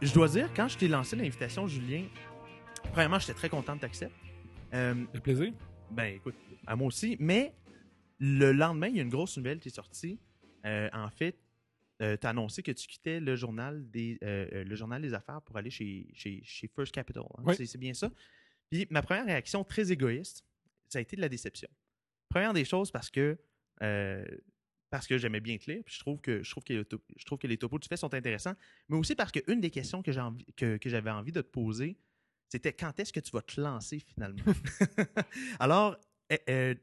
je dois dire, quand je t'ai lancé l'invitation, Julien, premièrement, j'étais très content de t'accepter. Euh, Le plaisir. ben, écoute, à moi aussi. Mais le lendemain, il y a une grosse nouvelle qui est sortie. Euh, en fait, tu as annoncé que tu quittais le journal des, euh, euh, le journal des affaires pour aller chez, chez, chez First Capital. hein. Oui. C'est, bien ça. Puis ma première réaction, très égoïste, ça a été de la déception. Première des choses, parce que euh, parce que j'aimais bien te lire, puis je trouve que je trouve que, les top- je trouve que les topos que tu fais sont intéressants, mais aussi parce qu'une des questions que, j'ai envie, que, que j'avais envie de te poser, c'était quand est-ce que tu vas te lancer finalement? Alors, euh, euh,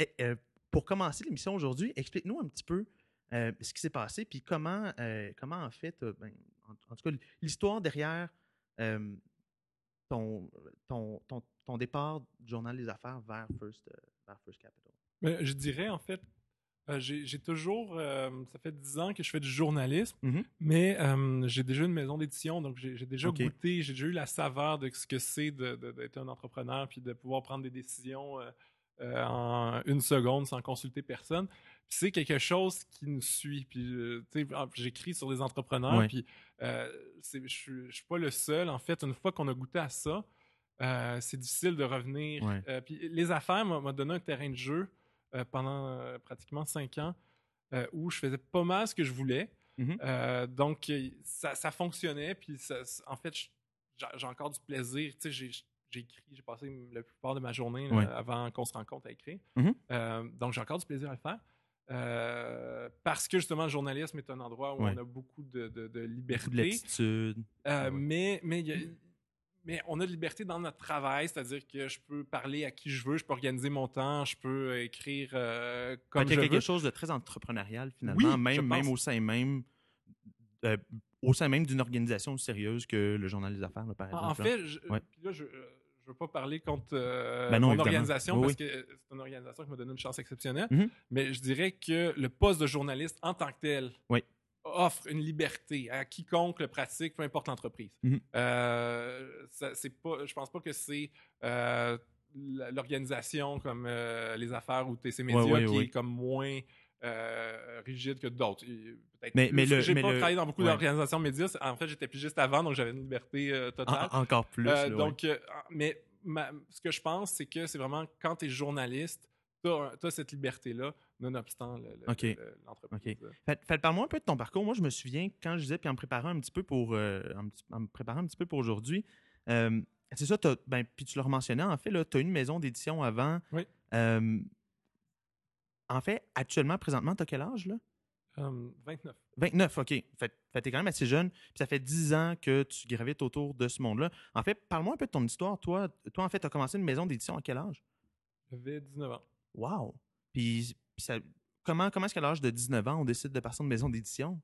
euh, euh, pour commencer l'émission aujourd'hui, explique-nous un petit peu euh, ce qui s'est passé, puis comment, euh, comment en fait, euh, ben, en, en tout cas, l'histoire derrière ton, ton, ton, ton départ du Journal des Affaires vers First, vers First Capital. Mais je dirais, en fait, euh, j'ai toujours. euh, ça fait 10 ans que je fais du journalisme, Mhm. mais euh, j'ai déjà une maison d'édition, donc j'ai déjà goûté, j'ai déjà eu la saveur de ce que c'est d'être un entrepreneur puis de pouvoir prendre des décisions en une seconde sans consulter personne. C'est quelque chose qui nous suit. Puis, tu sais, j'écris sur des entrepreneurs, puis je suis- pas le seul. En fait, une fois qu'on a goûté à ça, c'est difficile de revenir. Puis les affaires m'a donné un terrain de jeu pendant euh, pratiquement cinq ans euh, où je faisais pas mal ce que je voulais. Mhm. Euh, donc, euh, ça, ça fonctionnait. Puis, ça- en fait, j'ai encore du plaisir. Tu sais, j'ai j'ai écrit, j'ai passé la plupart de ma journée là, Ouais. avant qu'on se rencontre à écrire. Mhm. Euh, donc, j'ai encore du plaisir à le faire. Euh, parce que justement, le journalisme est un endroit où Ouais. on a beaucoup de, de- de Beaucoup liberté. de. Euh, Ouais. mais, mais, y a- mais on a de liberté dans notre travail, c'est-à-dire que je peux parler à qui je veux, je peux organiser mon temps, je peux euh, écrire euh, comme y je a quelque veux. chose de très entrepreneurial finalement, Oui, même, au sein même euh, au sein même d'une organisation sérieuse que le Journal des Affaires, là, par En, en exemple. là. fait, je, Ouais. puis là, je ne veux pas parler contre euh, Ben non, mon évidemment. organisation Oui, parce oui. que euh, c'est une organisation qui m'a donné une chance exceptionnelle, Mhm. mais je dirais que le poste de journaliste en tant que tel Oui. Offre une liberté à quiconque le pratique, peu importe l'entreprise. Euh, c'est pas, je pense pas que c'est euh, l'organisation comme euh, les affaires ou TC Média Ouais, ouais, qui ouais. est comme moins rigide que d'autres. Mais- mais plus. J'ai pas le- travaillé dans beaucoup d'organisations médias. En fait, j'étais pigiste avant, donc j'avais une liberté totale. En- encore plus. Là, donc, mais ma- ce que je pense, c'est que c'est vraiment quand tu es journaliste, tu as, cette liberté-là, nonobstant le- le- Ok. le- l'entreprise. Fait, fait, parle-moi un peu de ton parcours. Moi, je me souviens quand je disais, puis en me préparant un petit peu pour, euh, en, me préparant un petit peu pour aujourd'hui, euh, c'est ça, ben, puis tu l'as mentionné, en fait, tu as une maison d'édition avant. Oui. Euh, en fait, actuellement, présentement, tu as quel âge, là? Euh, 29. 29, OK. Fait, fait t'es quand même assez jeune, puis ça fait 10 ans que tu gravites autour de ce monde-là. En fait, parle-moi un peu de ton histoire. Toi, toi en fait, tu as commencé une maison d'édition à quel âge? J'avais 19 ans. Wow! Puis ça, comment, comment est-ce qu'à l'âge de 19 ans, on décide de passer une maison d'édition?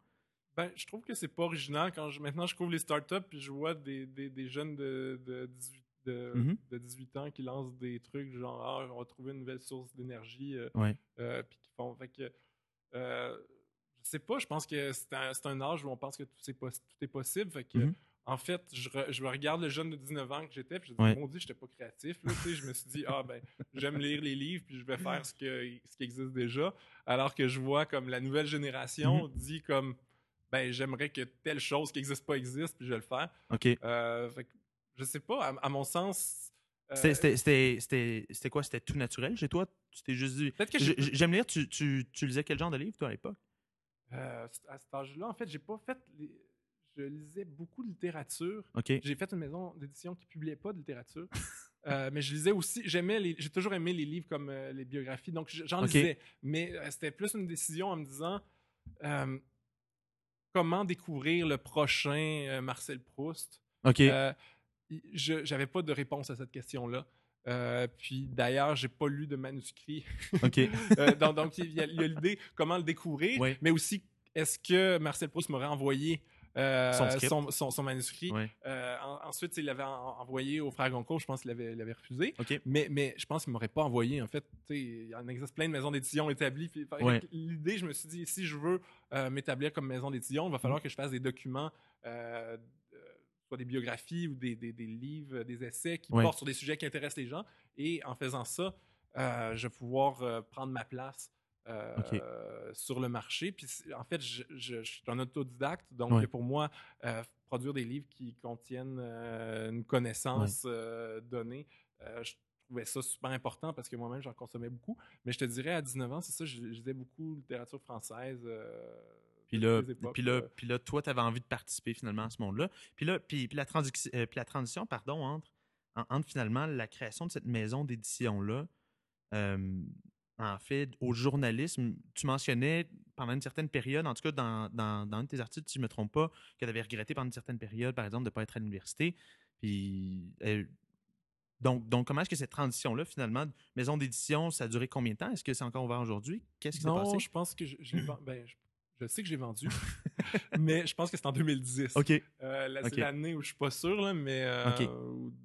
Ben, je trouve que c'est pas original quand je, maintenant je couvre les startups puis je vois des, des, des jeunes de, de, 18, de, Mhm. de 18 ans qui lancent des trucs genre ah, on va trouver une nouvelle source d'énergie euh, Ouais. euh, puis qui font fait que euh, je sais pas je pense que c'est un, un âge où on pense que tout, est, tout est possible fait que Mhm. En fait je, re- je regarde le jeune de 19 ans que j'étais puis je dis Ouais. mon dieu j'étais pas créatif là, je me suis dit ah ben j'aime lire les livres puis je vais faire ce que ce qui existe déjà alors que je vois comme la nouvelle génération Mhm. dit comme ben j'aimerais que telle chose qui n'existe pas existe puis je vais le faire OK. euh, fait je sais pas à, à mon sens euh, C'était- quoi? C'était tout naturel chez toi? Tu t'es juste dit. J'aime lire, tu, tu, tu lisais quel genre de livre, toi, à l'époque? Euh, à cet âge-là, en fait, j'ai pas fait. les- Je lisais beaucoup de littérature. J'ai fait une maison d'édition qui publiait pas de littérature. Euh, mais je lisais aussi. J'aimais les. J'ai toujours aimé les livres comme euh, les biographies. Donc j'en Ok. lisais. Mais euh, c'était plus une décision en me disant comment découvrir le prochain Marcel Proust? OK. Je j'avais pas de réponse à cette question-là. Euh, puis d'ailleurs, j'ai pas lu de manuscrit. OK. Euh, donc, donc, il y a, l'idée comment le découvrir, mais aussi est-ce que Marcel Proust m'aurait envoyé euh, Son script. son, son- son manuscrit. Ouais. Euh, en- ensuite, il l'avait en- envoyé au frère Goncourt, je pense qu'il l'avait, refusé. Mais, mais je pense qu'il m'aurait pas envoyé. En fait, il en existe plein de maisons d'édition établies. Puis, Ouais. L'idée, je me suis dit, si je veux euh, m'établir comme maison d'édition, il va falloir Mm-hmm. que je fasse des documents, soit des biographies ou des, des- des livres, des essais qui Ouais. portent sur des sujets qui intéressent les gens. Et en faisant ça, euh, je vais pouvoir euh, prendre ma place euh, sur le marché. Puis en fait, je, je, suis un autodidacte, donc pour moi, euh, produire des livres qui contiennent euh, une connaissance donnée, je trouvais ça super important parce que moi-même, j'en consommais beaucoup. Mais je te dirais, à 19 ans, c'est ça, je, lisais beaucoup littérature française. Puis là, puis, là, puis là, toi, tu avais envie de participer finalement à ce monde-là. Puis là, puis, la, puis la transition pardon, entre, entre finalement la création de cette maison d'édition-là, en fait, au journalisme. Tu mentionnais pendant une certaine période, en tout cas dans, dans, un de tes articles, si je ne me trompe pas, que tu avais regretté pendant une certaine période, par exemple, de ne pas être à l'université. Puis, euh, donc, donc, comment est-ce que cette transition-là, finalement, maison d'édition, ça a duré combien de temps? Est-ce que c'est encore ouvert aujourd'hui? Qu'est-ce qui s'est passé? Non, je pense que je, ben, je sais que j'ai vendu, mais je pense que c'est en 2010. OK. Euh, c'est l'année où je suis pas sûr, là, mais euh,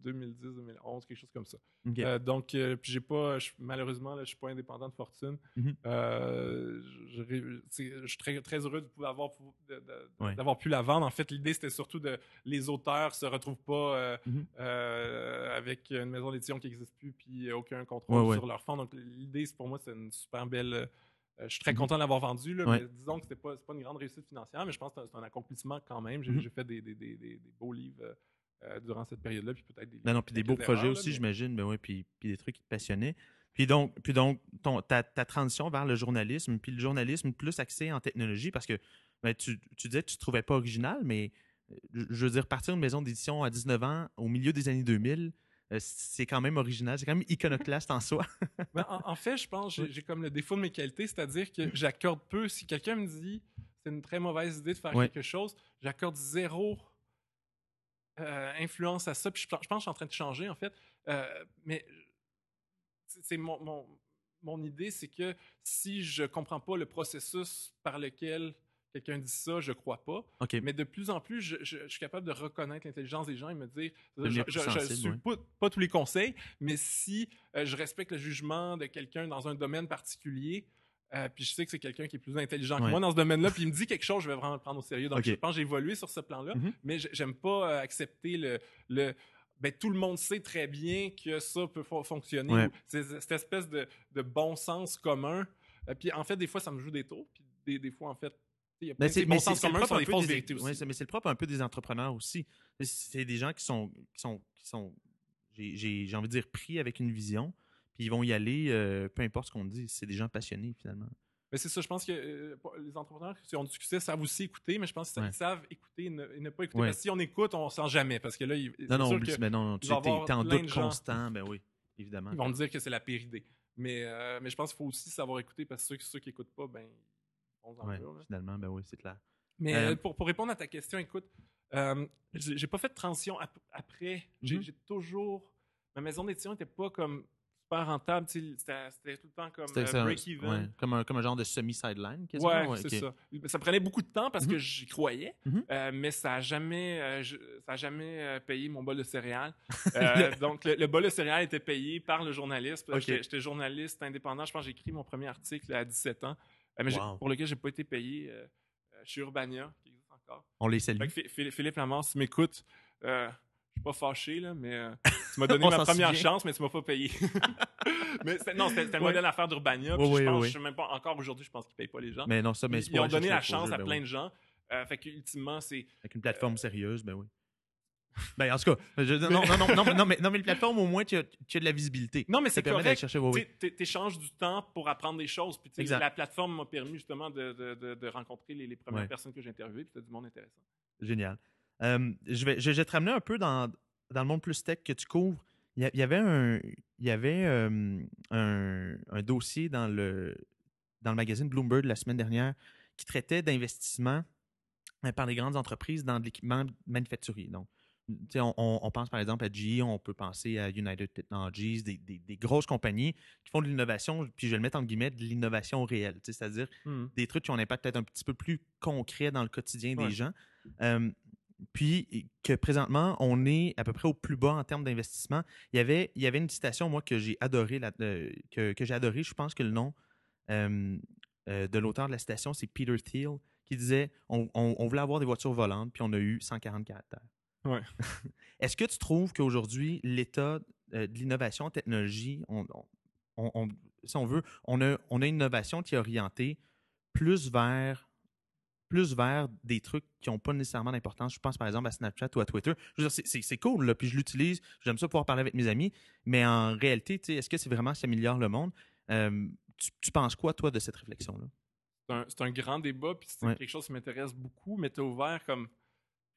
2010, 2011, quelque chose comme ça. Euh, donc, euh, puis j'ai pas, malheureusement, là, je suis pas indépendant de fortune. Mhm. je, suis très, très heureux d'avoir pu la vendre. En fait, l'idée c'était surtout de les auteurs se retrouvent pas mhm. avec une maison d'édition qui n'existe plus, puis aucun contrôle sur leur fonds. Donc, l'idée, pour moi, c'est une super belle euh, je suis très mhm. content de l'avoir vendu, là, mais disons que ce n'est pas, pas, une grande réussite financière, mais je pense que c'est un, accomplissement quand même. J'ai mhm. fait des, des, des, des, beaux livres euh, euh, durant cette période-là, puis peut-être des. Non, non, puis des beaux projets aussi, j'imagine, mais ouais, puis, puis des trucs qui te passionnaient. Puis donc, puis donc ton, ta, ta, transition vers le journalisme, puis le journalisme plus axé en technologie, parce que ben, tu, tu, disais que tu ne trouvais pas original, mais je veux dire, partir d'une maison d'édition à 19 ans, au milieu des années 2000, euh, c'est quand même original, c'est quand même iconoclaste en soi. Ben, en, fait, je pense que j'ai comme le défaut de mes qualités, c'est-à-dire que j'accorde peu. Si quelqu'un me dit c'est une très mauvaise idée de faire quelque chose, j'accorde zéro euh, influence à ça. Puis je, pense que je suis en train de changer, en fait. Euh, mais c'est mon, mon, mon idée, c'est que si je comprends pas le processus par lequel quelqu'un dit ça, je crois pas. Mais de plus en plus, je, suis capable de reconnaître l'intelligence des gens et me dire, je, ne suis pas, tous les conseils, mais si euh, je respecte le jugement de quelqu'un dans un domaine particulier, euh, puis je sais que c'est quelqu'un qui est plus intelligent que moi dans ce domaine-là, puis il me dit quelque chose, je vais vraiment le prendre au sérieux. Donc je pense que j'ai évolué sur ce plan-là, mm-hmm. mais j'aime pas euh, accepter le, le ben, tout le monde sait très bien que ça peut fonctionner. Cette espèce de, bon sens commun. puis en fait, des fois, ça me joue des tours. Puis des, des fois, en fait, mais c'est le propre un peu des entrepreneurs aussi. C'est des gens qui sont, qui sont, qui sont j'ai envie de dire, pris avec une vision, puis ils vont y aller, peu importe ce qu'on dit. C'est des gens passionnés, finalement. Mais c'est ça, je pense que les entrepreneurs qui ont du succès savent aussi écouter, mais je pense qu'ils savent écouter et ne, pas écouter. Parce que si on écoute, on ne sent jamais. Parce que là, non, non, mais non, tu es, en doute constant, ben oui, évidemment. Ils vont me dire que c'est la pire idée. Mais, mais je pense qu'il faut aussi savoir écouter parce que ceux, qui n'écoutent pas, ben, finalement, ben oui, c'est clair. Mais euh, pour, pour, répondre à ta question, écoute, euh, j'ai pas fait de transition après. J'ai mm-hmm. toujours. Ma maison d'édition n'était pas comme super rentable. C'était tout le temps comme euh, break-even. comme, un, comme un genre de semi-sideline. Ouais, ouais c'est ça. Ça prenait beaucoup de temps parce que mm-hmm. j'y croyais, mm-hmm. euh, mais ça n'a jamais, ça a jamais payé mon bol de céréales. donc, le, bol de céréales était payé par le journaliste. J'étais journaliste indépendant. Je pense que j'ai écrit mon premier article à 17 ans. Euh, mais pour lequel je n'ai pas été payé euh, euh, chez Urbania, qui existe encore. On les salue. Philippe Lamar, si m'écoute, je ne suis pas fâché, là, mais tu m'as donné ma première chance, mais tu ne m'as pas payé. mais non, c'était le modèle d'affaires d'Urbania. je pense, je sais même pas, encore aujourd'hui, je pense qu'ils ne payent pas les gens. Mais non, ça, mais ils, ont donné la chance à ben plein de gens. fait qu'ultimement, c'est. Avec une plateforme sérieuse, ben oui. Ben, en tout cas, non, non, non, non, non, mais, non, mais le plateforme, au moins, tu as, tu as de la visibilité. Non, mais c'est correct. Tu échanges du temps pour apprendre des choses. Puis, la plateforme m'a permis justement de, de, de, rencontrer les, les premières personnes que j'ai interviewées. Puis, c'était du monde intéressant. Génial. Euh, je, vais, je, vais te ramener un peu dans, dans le monde plus tech que tu couvres. Il y avait un, il y avait, euh, un, un, dossier dans le, dans le magazine Bloomberg la semaine dernière qui traitait d'investissement euh, par les grandes entreprises dans de l'équipement manufacturier. Donc, on, pense par exemple à GE, on peut penser à United Technologies, des, grosses compagnies qui font de l'innovation, puis je vais le mettre en guillemets, de l'innovation réelle, c'est-à-dire mmh. des trucs qui ont un impact peut-être un petit peu plus concret dans le quotidien des gens. puis que présentement, on est à peu près au plus bas en termes d'investissement. Il y avait, il y avait une citation, moi, que j'ai adoré, euh, que, j'ai adoré. Je pense que le nom euh, de l'auteur de la citation, c'est Peter Thiel, qui disait on, on, voulait avoir des voitures volantes, puis on a eu 140 caractères. Est-ce que tu trouves qu'aujourd'hui, l'état euh, de l'innovation en technologie, on, si on veut, on a, on a une innovation qui est orientée plus vers plus vers des trucs qui n'ont pas nécessairement d'importance? Je pense par exemple à Snapchat ou à Twitter. Je veux dire, c'est cool, là, puis je l'utilise, j'aime ça pouvoir parler avec mes amis, mais en réalité, est-ce que c'est vraiment ça améliore le monde? Euh, tu, penses quoi, toi, de cette réflexion-là? C'est un, grand débat, puis c'est quelque chose qui m'intéresse beaucoup, mais tu as ouvert comme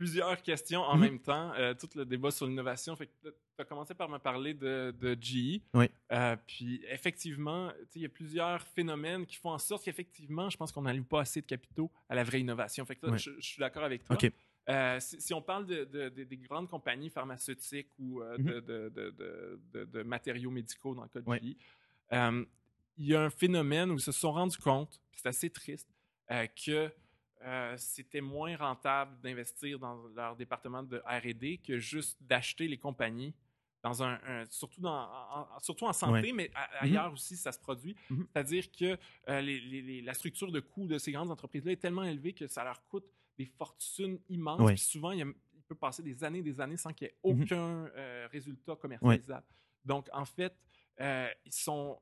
plusieurs questions en Mhm. même temps. euh, tout le débat sur l'innovation. Fait tu as commencé par me parler de, de GE. Oui. Euh, puis effectivement, il y a plusieurs phénomènes qui font en sorte qu'effectivement, je pense qu'on n'alloue pas assez de capitaux à la vraie innovation. Fait que là, Ouais. je, je suis d'accord avec toi. OK. Euh, si, si on parle de, de- de- des grandes compagnies pharmaceutiques ou euh, Mhm. de, matériaux médicaux dans le cas de. GE, euh, il y a un phénomène où ils se sont rendus compte, c'est assez triste, que euh, c'était moins rentable d'investir dans leur département de R&D que juste d'acheter les compagnies dans un, un- surtout dans en- en- surtout en santé Ouais. mais a- ailleurs aussi ça se produit Mhm. c'est-à-dire que euh, les- les- les- la structure de coûts de ces grandes entreprises là est tellement élevée que ça leur coûte des fortunes immenses Ouais. puis souvent il, y a- il peut passer des années des années sans qu'il y ait Mhm. aucun euh, résultat commercialisable donc en fait ils sont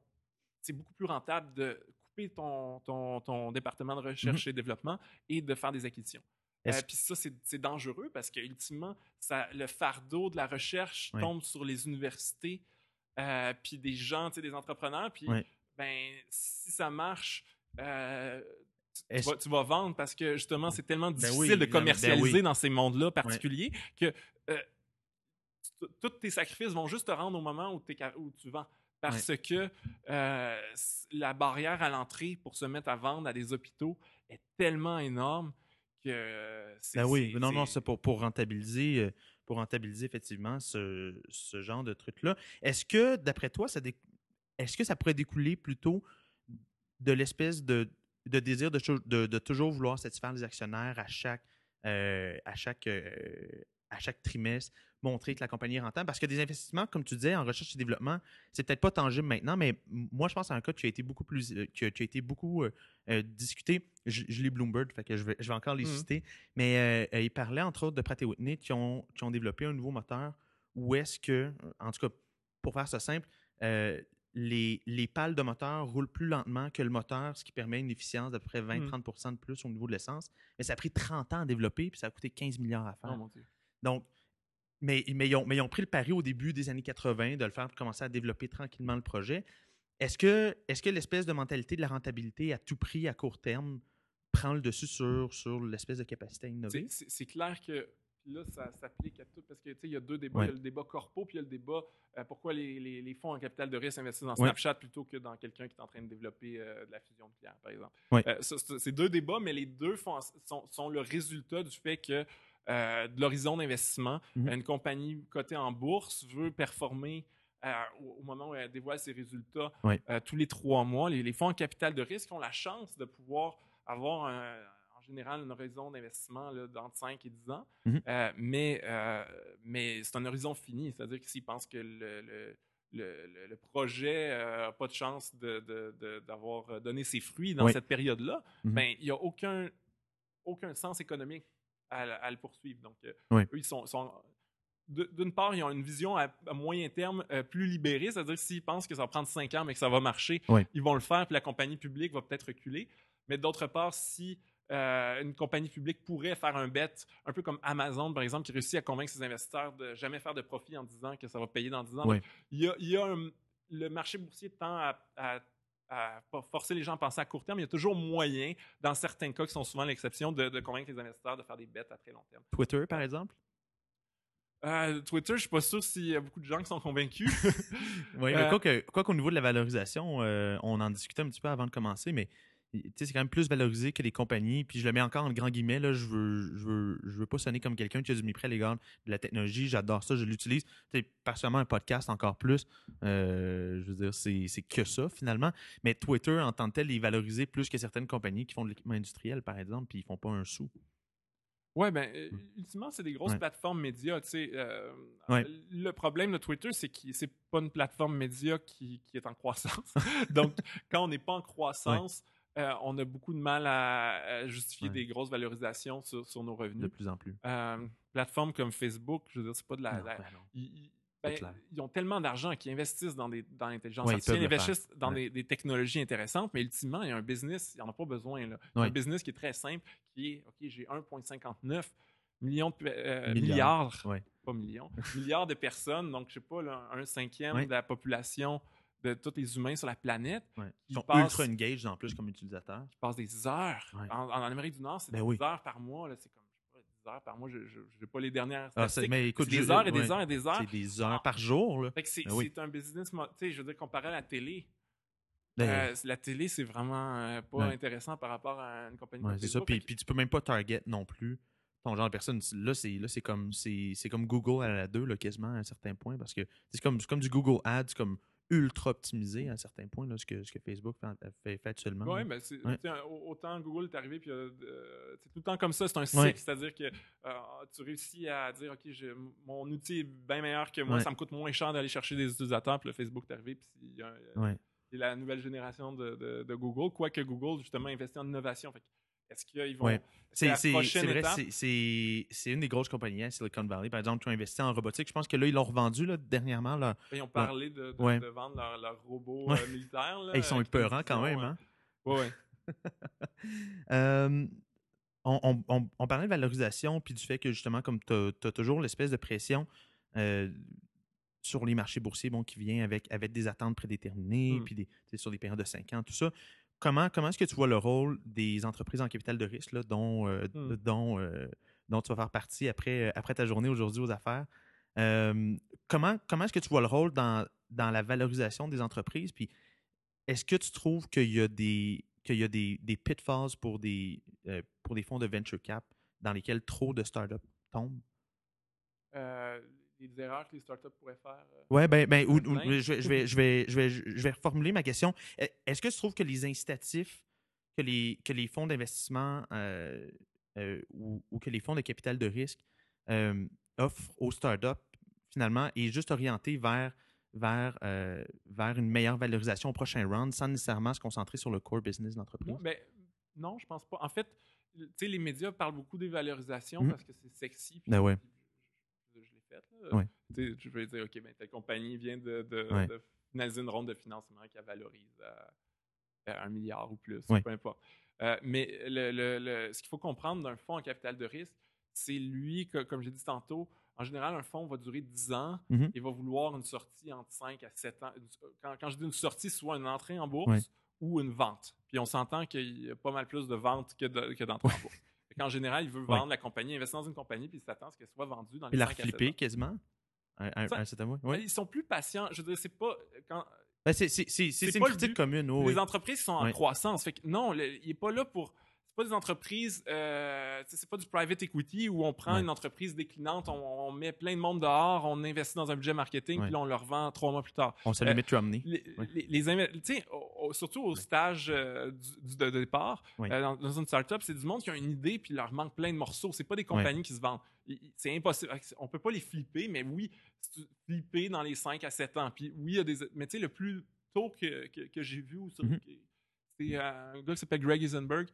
c'est beaucoup plus rentable de ton, ton, ton département de recherche et développement et de faire des acquisitions. Euh, puis ça, c'est dangereux parce que ultimement, ça, le fardeau de la recherche tombe sur les universités, euh, puis des gens, des entrepreneurs. Puis, Ouais. ben, si ça marche, euh, tu- vas, tu vas vendre parce que justement, c'est tellement Ben difficile oui, de mais ben commercialiser oui. dans ces mondes-là particuliers que tous tes sacrifices vont juste te rendre au moment où, où tu vends. Parce que euh, la barrière à l'entrée pour se mettre à vendre à des hôpitaux est tellement énorme que euh, c'est. Ben oui, non, non, c'est- pour, pour rentabiliser, euh, pour rentabiliser effectivement ce, ce genre de truc-là. Est-ce que, d'après toi, ça est-ce que ça pourrait découler plutôt de l'espèce de, de désir de, de, de toujours vouloir satisfaire les actionnaires à chaque, à chaque, euh, à chaque trimestre, montrer que la compagnie est rentable? Parce que des investissements, comme tu disais, en recherche et développement, c'est peut-être pas tangible maintenant, mais moi, je pense à un cas qui a été beaucoup plus, euh, qui a, qui a été beaucoup euh, euh, discuté. Je, je lis Bloomberg, fait que je vais, je vais encore les Mhm. citer. Mais euh, euh, il parlait entre autres de Pratt Whitney qui ont, qui ont développé un nouveau moteur où est-ce que, en tout cas, pour faire ça simple, euh, les, les pales de moteur roulent plus lentement que le moteur, ce qui permet une efficience d'à peu près 20-30 de plus au niveau de l'essence. Mais ça a pris 30 ans à développer, puis ça a coûté 15 milliards à faire. Oh, mon Dieu. Donc, mais, mais, ils ont, mais ils ont pris le pari au début des années 80 de le faire pour commencer à développer tranquillement le projet. Est-ce que, est que l'espèce de mentalité de la rentabilité à tout prix, à court terme, prend le dessus sur, sur l'espèce de capacité à innover? C'est- clair que là, ça s'applique à tout parce que tu sais, il y a deux débats. Ouais. Il y a le débat corpo, puis il y a le débat euh, pourquoi les, les- les fonds en capital de risque investissent dans Ouais. Snapchat plutôt que dans quelqu'un qui est en train de développer euh, de la fusion nucléaire, par exemple. Ouais. Euh, c'est deux débats, mais les deux font- sont, sont le résultat du fait que de l'horizon d'investissement, Mhm. une compagnie cotée en bourse veut performer euh, au, moment où elle dévoile ses résultats euh, tous les trois mois. Les, les fonds en capital de risque ont la chance de pouvoir avoir un- général un horizon d'investissement d'entre 5 et 10 ans. Mhm. Euh, mais euh, mais c'est un horizon fini, c'est-à-dire que s'ils pensent que le, le- le- le- le projet n'a pas de chance d'avoir donné ses fruits dans Oui. cette période-là, Mhm. ben, il n'y a aucun, aucun sens économique à, à le poursuivre. Donc, euh, Oui. eux, ils sont, d'une part, ils ont une vision à, moyen terme euh, plus libérée, c'est-à-dire que s'ils pensent que ça va prendre cinq ans mais que ça va marcher, Oui. ils vont le faire, puis la compagnie publique va peut-être reculer. Mais d'autre part, si euh, une compagnie publique pourrait faire un bet, un peu comme Amazon, par exemple, qui réussit à convaincre ses investisseurs de jamais faire de profit en disant que ça va payer dans 10 ans. Oui. Donc, il y a, il y a un- le marché boursier tend à, à- à pas forcer les gens à penser à court terme. Il y a toujours moyen, dans certains cas qui sont souvent l'exception, de, de convaincre les investisseurs de faire des bets à très long terme. Twitter, par exemple? Euh, Twitter, je suis pas sûr s'il y a beaucoup de gens qui sont convaincus. Oui, Euh, mais quoi que- quoi qu'au niveau de la valorisation, euh, on en discutait un petit peu avant de commencer, mais c'est quand même plus valorisé que les compagnies. Puis je le mets encore en grand guillemets, là, je veux, je veux, je veux pas sonner comme quelqu'un qui a du mépris à l'égard de la technologie. J'adore ça, je l'utilise. Sais, Personnellement, un podcast encore plus. Euh, je veux dire, c'est c'est que ça finalement. Mais Twitter, en tant que tel, est valorisé plus que certaines compagnies qui font de l'équipement industriel, par exemple, puis ils font pas un sou. Ouais, ben, euh, ultimement, c'est des grosses Ouais. plateformes médias. euh, Ouais. Le problème de Twitter, c'est que c'est pas une plateforme média qui, qui est en croissance. Donc, quand on n'est pas en croissance, euh, on a beaucoup de mal à, à justifier Ouais. des grosses valorisations sur, sur nos De revenus. plus en plus. Euh, plateformes comme Facebook, je veux dire, c'est pas de la. Non, la- ben non. Ben, ils ont tellement d'argent qu'ils investissent dans, des, dans l'intelligence Ouais, artificielle, ils investissent dans Ouais. des, des technologies intéressantes, mais ultimement, il y a un business, il n'y en a pas besoin. Là. Il y a Ouais. un business qui est très simple, qui est, OK, j'ai 1,59 millions de, euh, Milliards. milliards, Ouais. pas millions, milliards de personnes, donc je sais pas, là, un cinquième de la population de tous les humains sur la planète Ouais. Ils Ils sont passent- ultra engaged en plus comme utilisateurs. qui passent des heures. Ouais. En, en Amérique du Nord, c'est Ben des oui. heures par mois. là, C'est comme, je sais pas, 10 heures par mois, je n'ai pas les dernières Ah, mais écoute, des je- heures et des heures et des heures. C'est des heures Ah. par jour. Là. Fait que c'est Ben oui. un business, je veux dire, comparé à la télé. Ben, euh, la télé, c'est vraiment euh, pas Ouais. intéressant par rapport à une compagnie ouais, comme c'est ça. Puis, que- tu peux même pas target non plus ton genre de personne. Là, c'est là, c'est comme c'est c'est comme Google à la 2, là, quasiment à un certain point. Parce que c'est comme, c'est comme du Google Ads, comme ultra optimisé à un certain point, là, ce, que, ce que Facebook fait, fait, actuellement. Ouais, là. ben c'est, Ouais. autant Google est arrivé, puis euh, euh, c'est tout le temps comme ça, c'est un cycle, Ouais. c'est-à-dire que euh, tu réussis à dire, OK, j'ai- mon outil est bien meilleur que moi, Ouais. ça me coûte moins cher d'aller chercher des utilisateurs, puis le Facebook est arrivé, puis il y a, c'est la nouvelle génération de, de- de Google, quoique Google, justement, investit en innovation. Fait que est-ce qu'ils vont... Ouais. C'est vrai, c'est- une des grosses compagnies à Silicon Valley, par exemple, qui ont investi en robotique. Je pense que là, ils l'ont revendu là, dernièrement. Là. Ils ont parlé de, de- Ouais. de vendre leurs leur robots Ouais. euh, militaires. là, ils sont épeurants quand même. Hein? euh, ouais. Euh, on, on- on- on parlait de valorisation, puis du fait que justement, comme tu as, toujours l'espèce de pression euh, sur les marchés boursiers bon, qui vient avec, avec des attentes prédéterminées, Mm. puis des, sur des périodes de 5 ans, tout ça. Comment, comment est-ce que tu vois le rôle des entreprises en capital de risque là, dont, euh, Mm. dont, euh, dont tu vas faire partie après, après ta journée aujourd'hui aux affaires? Euh, comment comment est-ce que tu vois le rôle dans, dans la valorisation des entreprises? Puis est-ce que tu trouves qu'il y a des qu'il y a des, des pitfalls pour des, euh, pour des fonds de venture cap dans lesquels trop de startups tombent? Les erreurs que les startups pourraient faire. euh, Ouais, ben, ben ou- ou- je, vais, je, vais, je, vais, je, vais, je vais reformuler ma question. E- Est-ce que tu trouves que les incitatifs que les, que les fonds d'investissement euh, euh, ou, ou que les fonds de capital de risque euh, offrent aux startups, finalement, est juste orienté vers, vers, euh, vers une meilleure valorisation au prochain round sans nécessairement se concentrer sur le core business de l'entreprise? Non, ben, non, je pense pas. En fait, les médias parlent beaucoup des valorisations Mhm. parce que c'est sexy. Ben ouais. Je, je- je l'ai fait. Là. Je vais dire, OK, ben, telle compagnie vient de, de, Ouais. de finaliser une ronde de financement qui valorise à, à un milliard ou plus, peu importe. Euh, mais le, le- le- ce qu'il faut comprendre d'un fonds en capital de risque, c'est lui, que, comme j'ai dit tantôt, en général, un fonds va durer 10 ans et va vouloir une sortie entre 5 à 7 ans. Quand, quand je dis une sortie, soit une entrée en bourse ou une vente. Puis on s'entend qu'il y a pas mal plus de ventes que de- que d'entrées en bourse. Qu'en général, il veut vendre la compagnie, investir dans une compagnie, puis il s'attend à ce qu'elle soit vendue dans les Puis la 5 à 7 reflipper ans. quasiment? À, à- Ça- un mois? Ben, Ils sont plus patients. Je veux dire, c'est pas... Quand, Ben, c'est une critique commune. oh, les oui. entreprises sont en croissance. Fait que non, le- il n'est pas là pour. C'est pas des entreprises. Euh, c'est pas du private equity où on prend Ouais. une entreprise déclinante, on, on met plein de monde dehors, on investit dans un budget marketing, Ouais. puis là, on le revend trois mois plus tard. On salue Mitt Romney. Les, au- surtout au stage euh, du, du- de départ, euh, dans, dans une startup, c'est du monde qui a une idée puis il leur manque plein de morceaux. C'est pas des compagnies qui se vendent. C'est impossible. On peut pas les flipper, mais oui, flipper dans les 5 à 7 ans. Puis oui, il y a des. Mais tu sais, le plus tôt que, que, que j'ai vu, Mhm. que- c'est euh, un gars qui s'appelle Greg Eisenberg,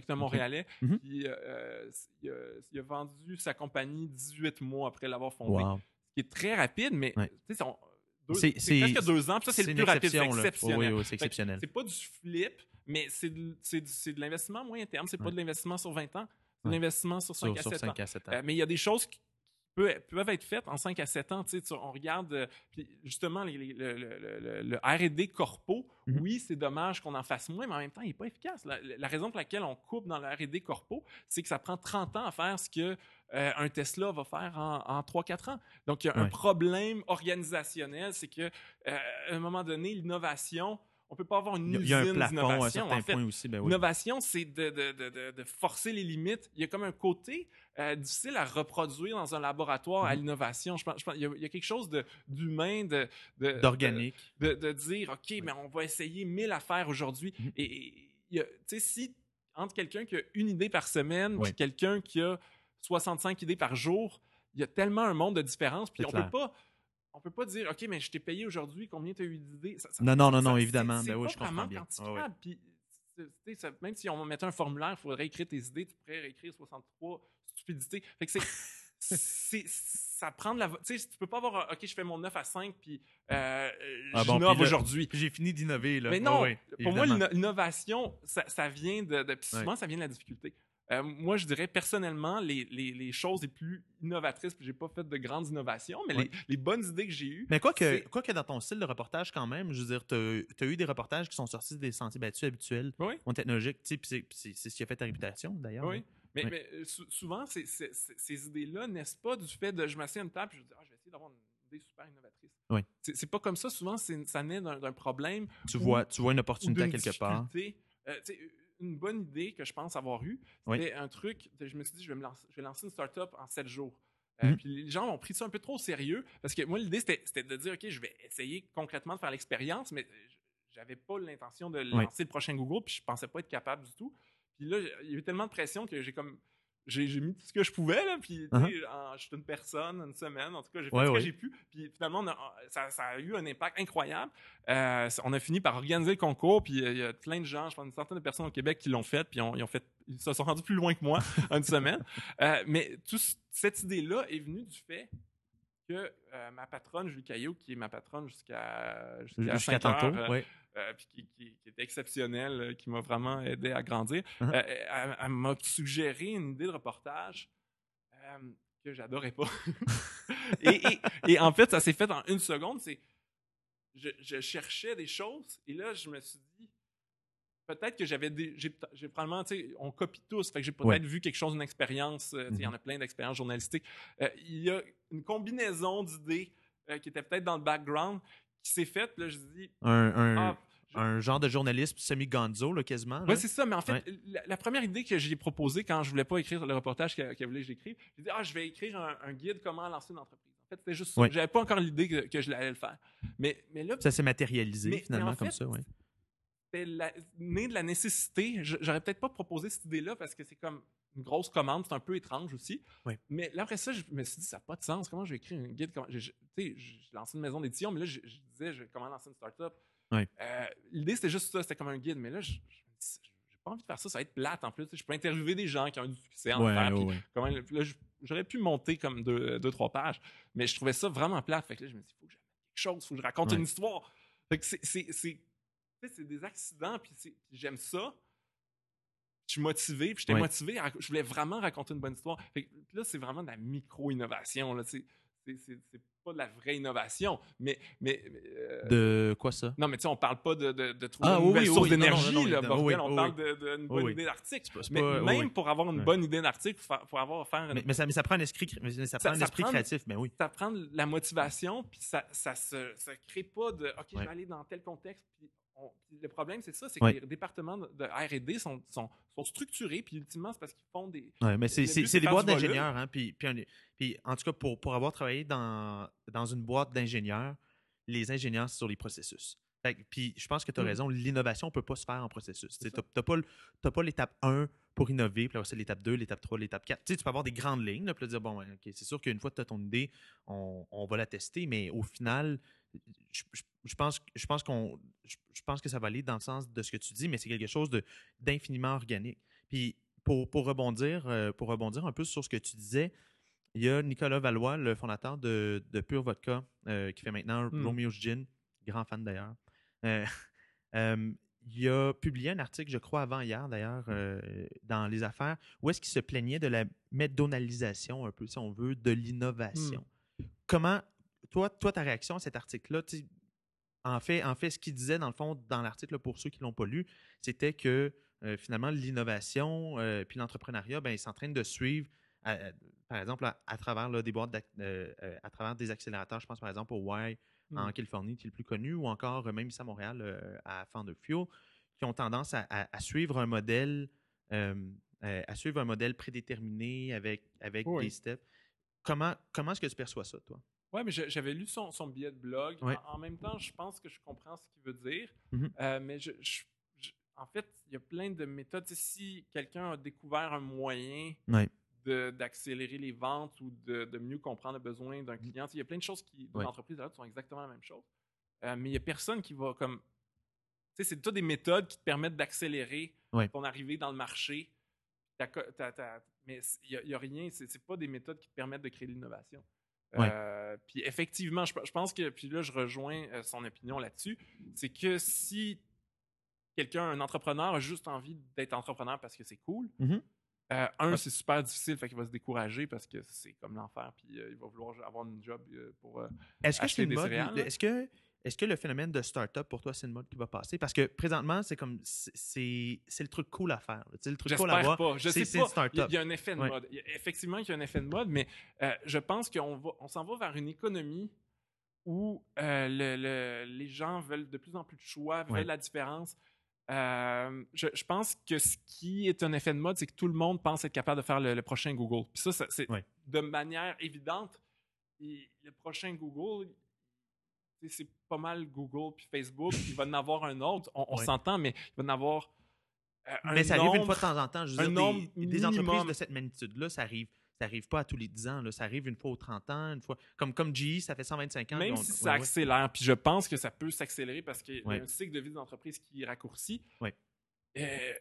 qui est un Montréalais. Mhm. Puis, euh, il, a, il a vendu sa compagnie 18 mois après l'avoir fondée. Wow. Ce qui est très rapide, mais Ouais. c'est on- deux- C'est- c'est c'est- presque deux ans. Puis ça, c'est le plus rapide. C'est exceptionnel. Oui, oui, c'est Fait exceptionnel. C'est pas du flip, mais c'est de, l'investissement moyen terme. C'est pas Ouais. de l'investissement sur 20 ans. C'est de Ouais. l'investissement sur 5 Sur, à sur 7 ans. 5 à 7 ans. Euh, mais il y a des choses qui peuvent, être faites en 5 à 7 ans. Tu sais, tu- on regarde, euh, puis justement, les- les- le, le- le- le R&D corpo, Mhm. oui, c'est dommage qu'on en fasse moins, mais en même temps, il n'est pas efficace. La, la raison pour laquelle on coupe dans le R&D corpo, c'est que ça prend 30 ans à faire ce que euh, un Tesla va faire en, en 3-4 ans. Donc, il y a un problème organisationnel, c'est que euh, à un moment donné, l'innovation, on peut pas avoir une Il y a- il usine d'innovation. En fait. Ben oui. L'innovation, c'est de, de- de- de- de forcer les limites. Il y a comme un côté euh, difficile à reproduire dans un laboratoire à Mhm. l'innovation. Je pense, je pense- il, y a, il y a quelque chose d'humain, de, D'organique. de, dire, OK, mais on va essayer mille affaires aujourd'hui. Mhm. Et, tu sais, si entre quelqu'un qui a une idée par semaine quelqu'un qui a 65 idées par jour, il y a tellement un monde de différence. Puis on clair. peut pas... On peut pas dire, OK, mais je t'ai payé aujourd'hui, combien tu as eu d'idées? Non, non, non, non, évidemment. c'est Ben oui, je comprends vraiment bien. quantifiable. Ça- même si on mettait un formulaire, il faudrait écrire tes idées, tu pourrais écrire 63 stupidités. Fait que c'est, ça prend de la. Tu sais, tu peux pas avoir. OK, je fais mon 9 à 5, puis euh, Ah bon, j'innove aujourd'hui. Puis j'ai fini d'innover. là. Mais non, Pour moi, l'innovation, ça, ça vient de. souvent, ça vient de la difficulté. Euh, moi, je dirais personnellement, les, les, les choses les plus innovatrices, puis j'ai pas fait de grandes innovations, mais les, les bonnes idées que j'ai eues. Mais quoi que, quoi que dans ton style de reportage, quand même, je veux dire, tu as, eu des reportages qui sont sortis des sentiers battus habituels, Oui. ou technologiques, tu sais, puis c'est- ce qui a fait ta réputation, d'ailleurs. Oui. hein. Mais, euh, sou- souvent, ces idées-là naissent pas du fait de je m'assieds à une table et je dis ah, je vais essayer d'avoir une idée super innovatrice. Oui. C'est pas comme ça. Souvent, ça naît d'un problème Tu, Ou- vois, tu vois une opportunité quelque part. Euh, une bonne idée que je pense avoir eue, Oui. c'était un truc. Je me suis dit, je vais, me lancer, je vais lancer une startup en sept jours. Euh, Mhm. Puis les gens ont pris ça un peu trop au sérieux parce que moi, l'idée, c'était de dire, OK, je vais essayer concrètement de faire l'expérience, mais j'avais pas l'intention de Oui. lancer le prochain Google, puis je pensais pas être capable du tout. Puis là, il y avait tellement de pression que j'ai comme. J'ai mis tout ce que je pouvais, là, puis sais, Uh-huh. en- j'étais une personne, une semaine, en tout cas, j'ai fait Ouais, ce ouais. que j'ai pu. Puis finalement, on a- ça, ça a eu un impact incroyable. Euh, on a fini par organiser le concours, puis euh, il y a plein de gens, je pense une centaine de personnes au Québec qui l'ont fait, puis on- ils, ont fait, ils se sont rendus plus loin que moi en une semaine. Euh, mais tout ce- cette idée-là est venue du fait que euh, ma patronne, Julie Caillot, qui est ma patronne jusqu'à jusqu'à Jusqu'à 5 heures, tantôt. euh, ouais. euh, puis qui, qui- qui était exceptionnelle, qui m'a vraiment aidé à grandir. Euh, elle, elle m'a suggéré une idée de reportage que j'adorais pas. et, et- et en fait, ça s'est fait en une seconde. C'est je, je cherchais des choses et là, je me suis dit peut-être que j'avais des. J'ai, probablement, tu sais, on copie tous. Fait que j'ai peut-être Ouais. vu quelque chose, une expérience. euh, Il y en a plein d'expériences journalistiques. Euh, il y a une combinaison d'idées euh, qui était peut-être dans le background qui s'est faite. Là, je dis Un, un, ah, je- un genre de journalisme semi-gonzo, là, quasiment. Ouais, c'est ça, mais en fait, Ouais. la, la première idée que j'ai proposée quand je voulais pas écrire le reportage qu'elle voulait que j'écrive, j'ai dit Ah, je vais écrire un, un guide comment lancer une entreprise. En fait, c'était juste ça. Ouais. J'avais pas encore l'idée que, que je allais le faire. Mais, mais là, ça s'est matérialisé, Mais- mais finalement, en comme ça. Ouais. C'était né de la nécessité. J'aurais peut-être pas proposé cette idée-là parce que c'est comme une grosse commande, c'est un peu étrange aussi. Mais là, après ça, je me suis dit, ça n'a pas de sens. Comment je vais écrire un guide? Comment... je- je- lançais une maison d'édition, mais là, je, je disais, je, comment lancer une startup. Euh, L'idée, c'était juste ça, c'était comme un guide. Mais là, je, j'ai pas envie de faire ça, ça va être plate en plus. Je peux interviewer des gens qui ont eu du succès en Ouais, faire, ouais, ouais. j'aurais pu monter comme deux, deux, trois pages, mais je trouvais ça vraiment plate. Fait que là, je me dis, il faut que j'amène quelque chose, il faut que je raconte une histoire. Fait que c'est- c'est des accidents, puis c'est- puis j'aime ça. Je suis motivé, puis j'étais motivé. à je voulais vraiment raconter une bonne histoire. Fait que là, c'est vraiment de la micro-innovation. là. C'est pas de la vraie innovation, mais. mais, euh, De quoi ça? Non, mais tu sais, on parle pas de, de, de trouver Ah, une nouvelle oui, source oui, d'énergie, là, non, bordel. oui, on parle d'une bonne idée d'article. Mais pas- même pour avoir une bonne idée d'article, il faut, faut avoir faire une- Mais, mais ça, mais ça prend un esprit, ça prend un ça esprit prend- créatif, mais oui. ça prend de la motivation, puis ça, ça se ça crée pas de OK, je vais aller dans tel contexte. Puis on- le problème, c'est ça, c'est que les départements de R&D sont, sont, sont structurés, puis ultimement, c'est parce qu'ils font des. Ouais, mais c'est, des boîtes d'ingénieurs. Hein, puis, puis, puis en tout cas, pour, pour avoir travaillé dans, dans une boîte d'ingénieurs, les ingénieurs, c'est sur les processus. Puis je pense que tu as Mm. raison, l'innovation ne peut pas se faire en processus. Tu n'as pas, pas l'étape 1 pour innover, puis c'est l'étape 2, l'étape 3, l'étape 4. Tu sais, tu peux avoir des grandes lignes, là, puis dire, bon, ouais, OK, c'est sûr qu'une fois que tu as ton idée, on, on va la tester, mais au final, je, je- je pense, je, pense qu'on, je, je pense que ça va aller dans le sens de ce que tu dis, mais c'est quelque chose de, d'infiniment organique. Puis pour, pour, rebondir, euh, pour rebondir un peu sur ce que tu disais, il y a Nicolas Valois, le fondateur de, de Pure Vodka, euh, qui fait maintenant Hmm. Romeo's Gin, grand fan d'ailleurs. Euh, il a publié un article, je crois, avant-hier d'ailleurs, euh, dans Les Affaires, où est-ce qu'il se plaignait de la McDonaldisation, un peu, si on veut, de l'innovation. Comment, toi, toi, ta réaction à cet article-là, en fait, en fait, ce qu'il disait, dans le fond, dans l'article, pour ceux qui ne l'ont pas lu, c'était que euh, finalement, l'innovation euh, puis l'entrepreneuriat, ben, ils s'entraînent de suivre, à- à- par exemple, à, à travers là, des boîtes, euh, à travers des accélérateurs. Je pense par exemple au Y en Mm. Californie, qui est le plus connu, ou encore euh, même ici à Montréal, euh, à Founder Fuel, qui ont tendance à, à- à suivre un modèle, euh, à suivre un modèle prédéterminé avec, avec Oui. des steps. Comment, comment est-ce que tu perçois ça, toi? Ouais, mais j'avais lu son, son billet de blog. En, en même temps, je pense que je comprends ce qu'il veut dire. Euh, mais je, je- en fait, il y a plein de méthodes. Si quelqu'un a découvert un moyen Ouais. D'accélérer les ventes ou de, de mieux comprendre le besoin d'un client, tu sais, il y a plein de choses qui, dans l'entreprise, là, sont exactement la même chose. Euh, mais il n'y a personne qui va comme. Tu sais, c'est toutes des méthodes qui te permettent d'accélérer ton arrivée dans le marché. Mais il n'y a, rien, c'est c'est pas des méthodes qui te permettent de créer de l'innovation. Ouais. Euh, puis effectivement, je, je pense que, puis là, je rejoins euh, son opinion là-dessus, c'est que si quelqu'un, un entrepreneur, a juste envie d'être entrepreneur parce que c'est cool, Mhm. Euh, un, c'est super difficile, fait qu'il va se décourager parce que c'est comme l'enfer, puis euh, il va vouloir avoir une job euh, pour. Est-ce que c'est des mode? céréales. Est-ce que, est-ce que le phénomène de start-up, pour toi, c'est une mode qui va passer? Parce que présentement, c'est comme c'est, c'est c'est le truc cool à faire. sais, le truc cool à voir. pas. Je c'est- sais c'est pas. Il y a- il y, a un effet de Ouais. mode. Il y a- effectivement, il y a un effet de mode, mais je pense qu'on va, on s'en va vers une économie où le- le- les gens veulent de plus en plus de choix, veulent Ouais. la différence. Euh, je, je pense que ce qui est un effet de mode, c'est que tout le monde pense être capable de faire le, le prochain Google. Puis ça, ça, c'est de manière évidente. Et le prochain Google, c'est pas mal Google puis Facebook. Il va en avoir un autre. On, s'entend, mais il va en avoir euh, un Mais ça arrive une fois de temps en temps. Je veux dire, des, des entreprises de cette magnitude-là, ça arrive. Ça arrive pas à tous les 10 ans. Là. Ça arrive une fois aux 30 ans, une fois. Comme, comme GE, ça fait 125 ans. Même on- si ça ouais. accélère, puis je pense que ça peut s'accélérer parce qu'il y a un cycle de vie d'entreprise qui raccourcit. Ouais. Euh,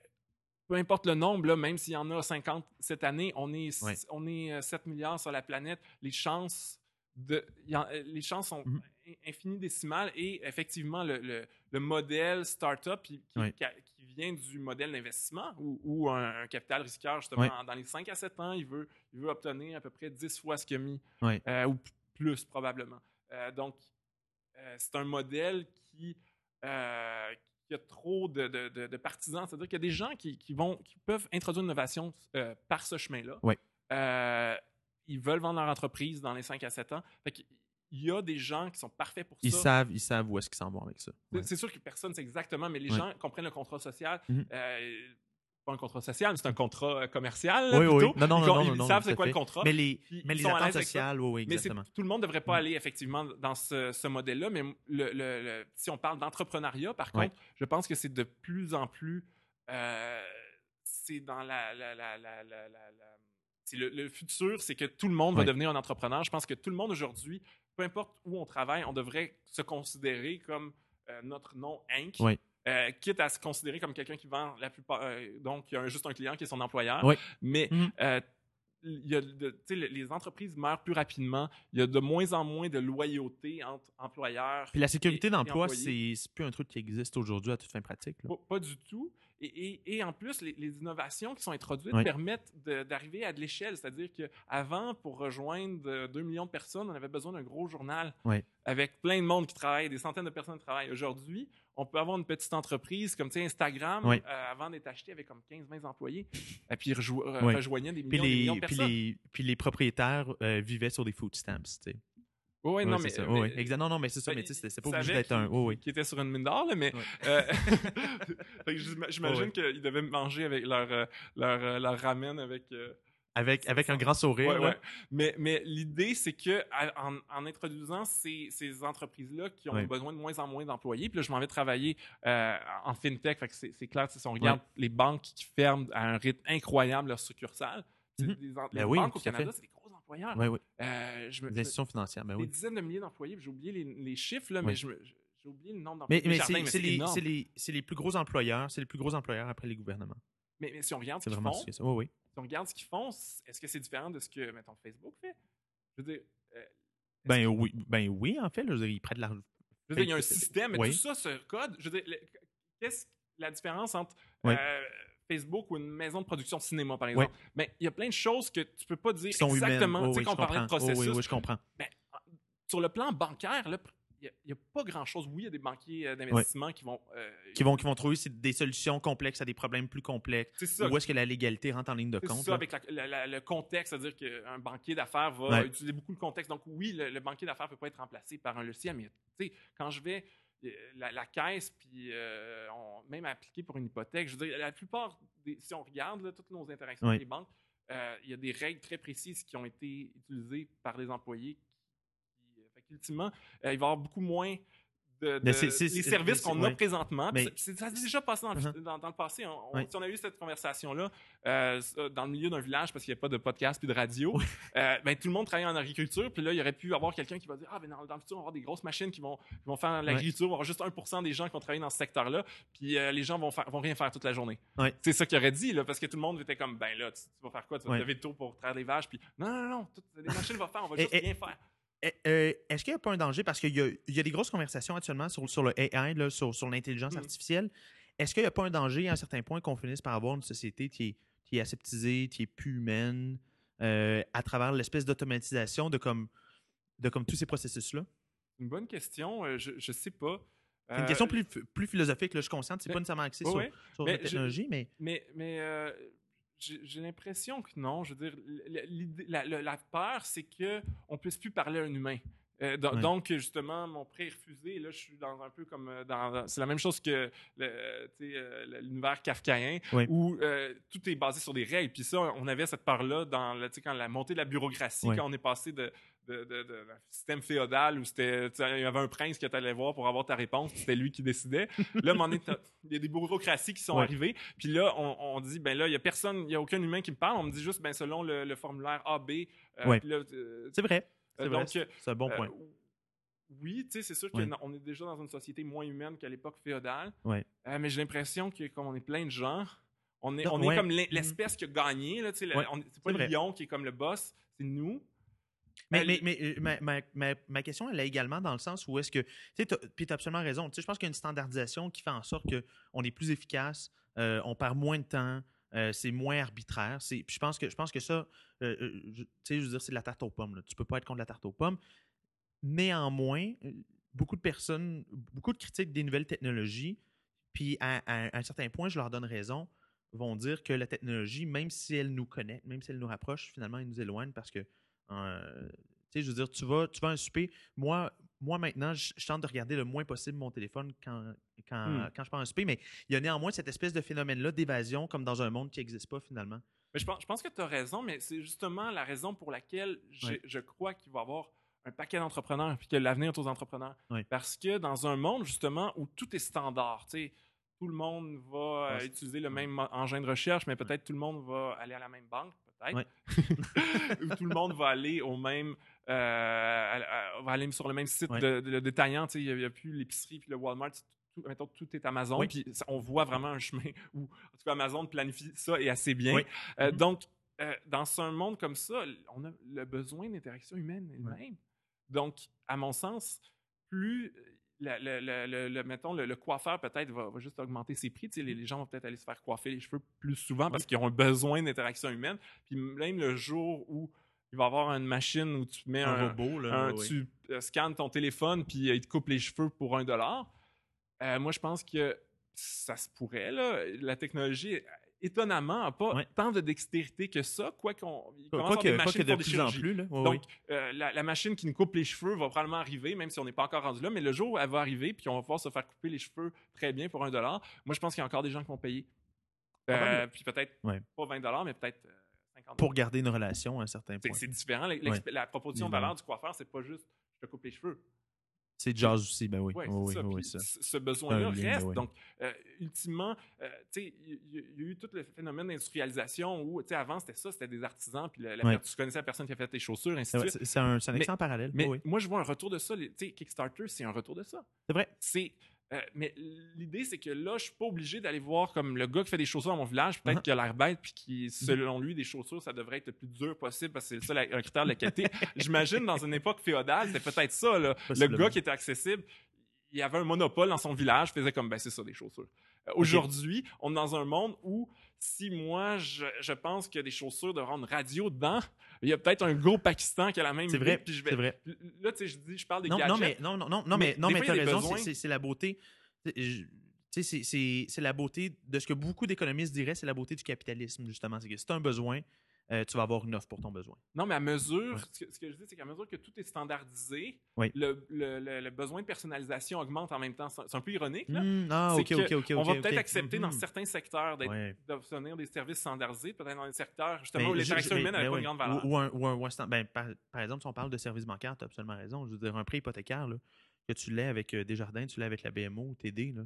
peu importe le nombre, là, même s'il y en a 50 cette année, on est, on est euh, 7 milliards sur la planète. Les chances, de, il y en- euh, les chances sont Mhm. in- infinitésimales et effectivement, le, le- le modèle startup qui, vient du modèle d'investissement ou, ou un, un capital risqueur, justement, dans les 5 à 7 ans, il veut, il veut obtenir à peu près 10 fois ce qu'il a mis Ouais. euh, ou plus probablement. Euh, donc, euh, c'est un modèle qui, qui a trop de, de- de- de partisans. C'est-à-dire qu'il y a des gens qui, qui vont, qui peuvent introduire l'innovation euh, par ce chemin-là. Euh, ils veulent vendre leur entreprise dans les 5 à 7 ans. Fait il y a des gens qui sont parfaits pour Ils ça. savent, ils savent où est-ce qu'ils s'en vont avec ça. C'est- Ouais. C'est sûr que personne ne sait exactement, mais les Ouais. gens comprennent le contrat social. Mhm. euh, pas un contrat social, mais c'est un contrat euh, commercial. Oui, oui. plutôt. Non, non, ils, non, ils savent c'est quoi le contrat. Mais les, mais ils les attentes sociales, oui, oui, Mais exactement. tout le monde ne devrait pas aller effectivement dans ce, ce modèle-là, mais le, le- le- si on parle d'entrepreneuriat, par contre, je pense que c'est de plus en plus. euh, c'est dans la. la- le, le futur, c'est que tout le monde va devenir un entrepreneur. Je pense que tout le monde aujourd'hui, peu importe où on travaille, on devrait se considérer comme euh, notre nom Inc. Euh, quitte à se considérer comme quelqu'un qui vend la plupart. euh, donc, il y a un- juste un client qui est son employeur. Mais y a de- le- les entreprises meurent plus rapidement. Il y a de moins en moins de loyauté entre employeurs. Puis la sécurité d'emploi, c'est plus un truc qui existe aujourd'hui à toute fin pratique. pas du tout. Et, et- et en plus, les, les innovations qui sont introduites permettent d'arriver à de l'échelle. C'est-à-dire qu'avant, pour rejoindre euh, 2 millions de personnes, on avait besoin d'un gros journal avec plein de monde qui travaille, des centaines de personnes qui travaillent. Aujourd'hui, on peut avoir une petite entreprise comme Instagram, euh, avant d'être acheté avec comme 15-20 employés, et puis euh, Ouais. rejoignait des Puis millions, des millions les, de puis, personnes. les, puis les propriétaires euh, vivaient sur des food stamps. Sais. Ouais, non, mais, ça. mais- ouais. Exact. Non, non, mais c'est ça. Ben, mais tu sais, c'est- pas obligé d'être un. Oh, oui. qu'il était sur une mine d'or, là, mais Ouais. euh, j'imagine qu'ils devaient manger avec leur, euh, leur, euh, leur ramen avec. euh, Avec, avec un grand sourire. ouais. Mais, mais l'idée, c'est que en, en introduisant ces, ces entreprises-là qui ont besoin de moins en moins d'employés, puis là, je m'en vais travailler euh, en fintech, fait que c'est clair, si on regarde les banques qui ferment à un rythme incroyable leur succursale, c'est Mhm. des en- Ben les oui, banques au tout à Canada, c'est des employeurs. Ouais, ouais. Euh, je me- me- institutions financières, ben des oui. dizaines de milliers d'employés, j'ai oublié les, les chiffres, là, Ouais. mais je j'ai oublié le nombre d'employés. Mais, mais c'est les, les, les plus gros employeurs. C'est les plus gros employeurs après les gouvernements. Mais, mais si on regarde ce qu'ils font, ça. Oui, oui. si on regarde ce qu'ils font, est-ce que c'est différent de ce que, mettons, Facebook fait? Je veux dire, euh, Ben oui, ben oui, en fait, là, je veux dire, ils prêtent de l'argent. je veux dire, il y a un système, mais oui. tout ça, ce code, je veux dire, qu'est-ce la différence entre Oui. euh, Facebook ou une maison de production de cinéma, par exemple? Mais il y a plein de choses que tu peux pas dire sont exactement. Oh, tu sais, oui, qu'on je parlait de comprends. Oh, processus. oui, oui, je comprends. Ben, en- sur le plan bancaire, là, il n'y a, pas grand-chose. Oui, il y a des banquiers euh, d'investissement qui vont... euh, Qui vont, qui vont trouver c'est des solutions complexes à des problèmes plus complexes. C'est ça. Où est-ce que la légalité rentre en ligne de C'est compte? ça, là? avec la- la- la- le contexte, c'est-à-dire qu'un banquier d'affaires va Ouais. utiliser beaucoup le contexte. Donc, oui, le, le banquier d'affaires ne peut pas être remplacé par un logiciel, mais tu sais, quand je vais la, la caisse, puis euh, on- même appliquer pour une hypothèque, je veux dire, la plupart, des, si on regarde là, toutes nos interactions avec les banques, euh, il y a des règles très précises qui ont été utilisées par les employés. Qui, fait qu'ultimement, euh, il va y avoir beaucoup moins de, les services qu'on a ouais. présentement. Mais- Ça s'est déjà passé dans, le, Uh-huh. dans- dans le passé. On- Ouais. Si on a eu cette conversation-là euh, dans le milieu d'un village parce qu'il n'y a pas de podcast puis de radio, euh, ben, tout le monde travaille en agriculture. Puis là, il y aurait pu avoir quelqu'un qui va dire Ah, ben dans, dans le futur, on va avoir des grosses machines qui vont, qui vont faire l'agriculture. On va avoir juste 1 des gens qui vont travailler dans ce secteur-là. Puis euh, les gens vont, faire, vont rien faire toute la journée. C'est ça qu'il aurait dit, là, parce que tout le monde était comme Ben là, tu, tu vas faire quoi? Tu vas te lever tôt pour traire les vaches. Puis non, non, non, tout- les machines vont faire, on va juste et- rien faire. Eh, euh, Est-ce qu'il n'y a pas un danger? Parce qu'il y, a- il y a des grosses conversations actuellement sur, sur le AI, là, sur, sur l'intelligence Mm. artificielle. Est-ce qu'il n'y a pas un danger à un certain point qu'on finisse par avoir une société qui est, qui est aseptisée, qui est plus humaine, euh, à travers l'espèce d'automatisation de comme, de comme tous ces processus-là? Une bonne question. euh, je, je sais pas. C'est une question plus, plus philosophique, là, je suis conscient. C'est pas nécessairement axé ouais, sur, ouais. sur Mais la je- technologie, mais Mais, mais j'ai l'impression que non. Je veux dire, la, la- la peur, c'est qu'on ne puisse plus parler à un humain. Euh, do- Ouais. Donc, justement, mon prêt est refusé. Là, je suis dans un peu comme euh, dans. c'est la même chose que euh, l'univers kafkaïen, Ouais. où euh, tout est basé sur des règles. Puis ça, on avait cette part-là dans quand la montée de la bureaucratie, Ouais. quand on est passé de, de, de- de- d'un système féodal où c'était, il y avait un prince que tu allais voir pour avoir ta réponse, c'était lui qui décidait. Là, il y a des bureaucraties qui sont Ouais. arrivées. Puis là, on, on dit, ben là, il y a personne, il y a aucun humain qui me parle. On me dit juste, ben selon le, le formulaire AB. euh, Ouais. euh, c'est vrai. C'est euh, donc, C'est un bon euh, point. oui, tu sais, c'est sûr Ouais. qu'on est déjà dans une société moins humaine qu'à l'époque féodale. Euh, mais j'ai l'impression que comme on est plein de gens, on est, Non, on est comme l'es- l'espèce qui a gagné. Là, Ouais, on- c'est pas le lion qui est comme le boss, c'est nous. Mais, mais, mais, euh, ma, ma- ma- ma question, elle est également dans le sens où est-ce que. Tu puis tu as absolument raison. Tu sais, je pense qu'il y a une standardisation qui fait en sorte qu'on est plus efficace, euh, on perd moins de temps, euh, c'est moins arbitraire. Je pense que, je pense que ça, euh, tu sais, je veux dire, c'est de la tarte aux pommes. Là. Tu peux pas être contre la tarte aux pommes. Néanmoins, beaucoup de personnes, beaucoup de critiques des nouvelles technologies, puis à, à- à un certain point, je leur donne raison, vont dire que la technologie, même si elle nous connecte, même si elle nous rapproche, finalement, elle nous éloigne parce que euh, tu sais, je veux dire, tu vas, tu vas à un souper. Moi, moi maintenant, je, je tente de regarder le moins possible mon téléphone quand, quand, Hmm. quand je pars à un souper, mais il y a néanmoins cette espèce de phénomène-là d'évasion, comme dans un monde qui n'existe pas finalement. Mais je pense, je pense que tu as raison, mais c'est justement la raison pour laquelle Ouais. je crois qu'il va y avoir un paquet d'entrepreneurs puis que l'avenir est aux entrepreneurs. Parce que dans un monde, justement, où tout est standard, tu sais, tout le monde va euh, Ouais, utiliser le même engin de recherche, mais peut-être tout le monde va aller à la même banque, peut-être. Ouais. Ou tout le monde va aller au même. euh, à- à- va aller sur le même site Ouais. de, de- de détaillant. Il n'y a, plus l'épicerie puis le Walmart. Tout, mettons, tout est Amazon. Oui. Puis on voit vraiment un chemin où, en tout cas, Amazon planifie ça et assez bien. Oui. Euh, Mhm. Donc, euh, dans un monde comme ça, on a le besoin d'interaction humaine elle-même. Donc, à mon sens, plus le, le- le- le- le- mettons, le, le coiffeur peut-être va, va juste augmenter ses prix. Tu sais, les, les gens vont peut-être aller se faire coiffer les cheveux plus souvent parce qu'ils ont un besoin d'interaction humaine. Puis même le jour où il va y avoir une machine où tu mets Un, un, robot, là. un- tu euh, scannes ton téléphone puis euh, il te coupe les cheveux pour un dollar. Euh, moi, je pense que ça se pourrait. Là. La technologie, étonnamment, n'a pas Ouais. tant de dextérité que ça, quoi qu'on commence que, des machines de plus en plus. Là. Donc, euh, la, la machine qui nous coupe les cheveux va probablement arriver, même si on n'est pas encore rendu là, mais le jour où elle va arriver, puis on va pouvoir se faire couper les cheveux très bien pour un dollar, moi, je pense qu'il y a encore des gens qui vont payer. Euh, puis peut-être Ouais. pas 20 dollars, mais peut-être euh, 50 Pour garder une relation à un certain point. c'est différent. La proposition de valeur du coiffeur, c'est pas juste je te coupe les cheveux. C'est jazz aussi, ben oui. Ouais, ça. oui, ça. Ce besoin-là reste. Donc, euh, ultimement, euh, tu sais, il y, a eu tout le phénomène d'industrialisation où, tu sais, avant, c'était ça, c'était des artisans, puis la- la- Ouais. tu connaissais la personne qui a fait tes chaussures, ainsi C'est de suite. c'est- un, Mais- excellent parallèle. Mais oui, oui. moi, je vois un retour de ça. Tu sais, Kickstarter, c'est un retour de ça. C'est vrai. C'est. Euh, mais l'idée, c'est que là, je suis pas obligé d'aller voir comme le gars qui fait des chaussures dans mon village, peut-être Uh-huh. qu'il a l'air bête, puis qui, selon lui, des chaussures, ça devrait être le plus dur possible parce que c'est le seul un critère de la qualité. J'imagine dans une époque féodale, c'était peut-être ça. Là. Le gars qui était accessible, il avait un monopole dans son village, faisait comme, ben c'est ça, des chaussures. Euh, Aujourd'hui, on est dans un monde où si moi, je, je pense qu'il y a des chaussures de rendre radio dedans, il y a peut-être un gros Pakistan qui a la même C'est vrai. puis je vais- C'est vrai. Là, tu sais, je dis, je parle des Non, gadgets. non, mais non, non, non, Mais non, mais t'as y raison, c'est- la beauté. Je- c'est- la beauté de ce que beaucoup d'économistes diraient, c'est la beauté du capitalisme, justement. C'est que un besoin, euh, tu vas avoir une offre pour ton besoin. Non, mais à mesure, Ouais. ce, que, ce que je dis, c'est qu'à mesure que tout est standardisé, Oui. le, le- le- le besoin de personnalisation augmente en même temps. C'est un peu ironique, là. Hmm, ah, C'est ok, que ok, ok. on va peut-être accepter dans Mhm. certains secteurs Ouais. d'obtenir des services standardisés, peut-être dans des secteurs justement Mais où l'interaction humaine n'avait pas une grande valeur. Ou, ou un, ou un- ou un stand- ben, par, par exemple, si on parle de services bancaires, tu as absolument raison. Je veux dire, un prêt hypothécaire, là, que tu l'aies avec euh, Desjardins, tu l'aies avec la BMO ou TD, là,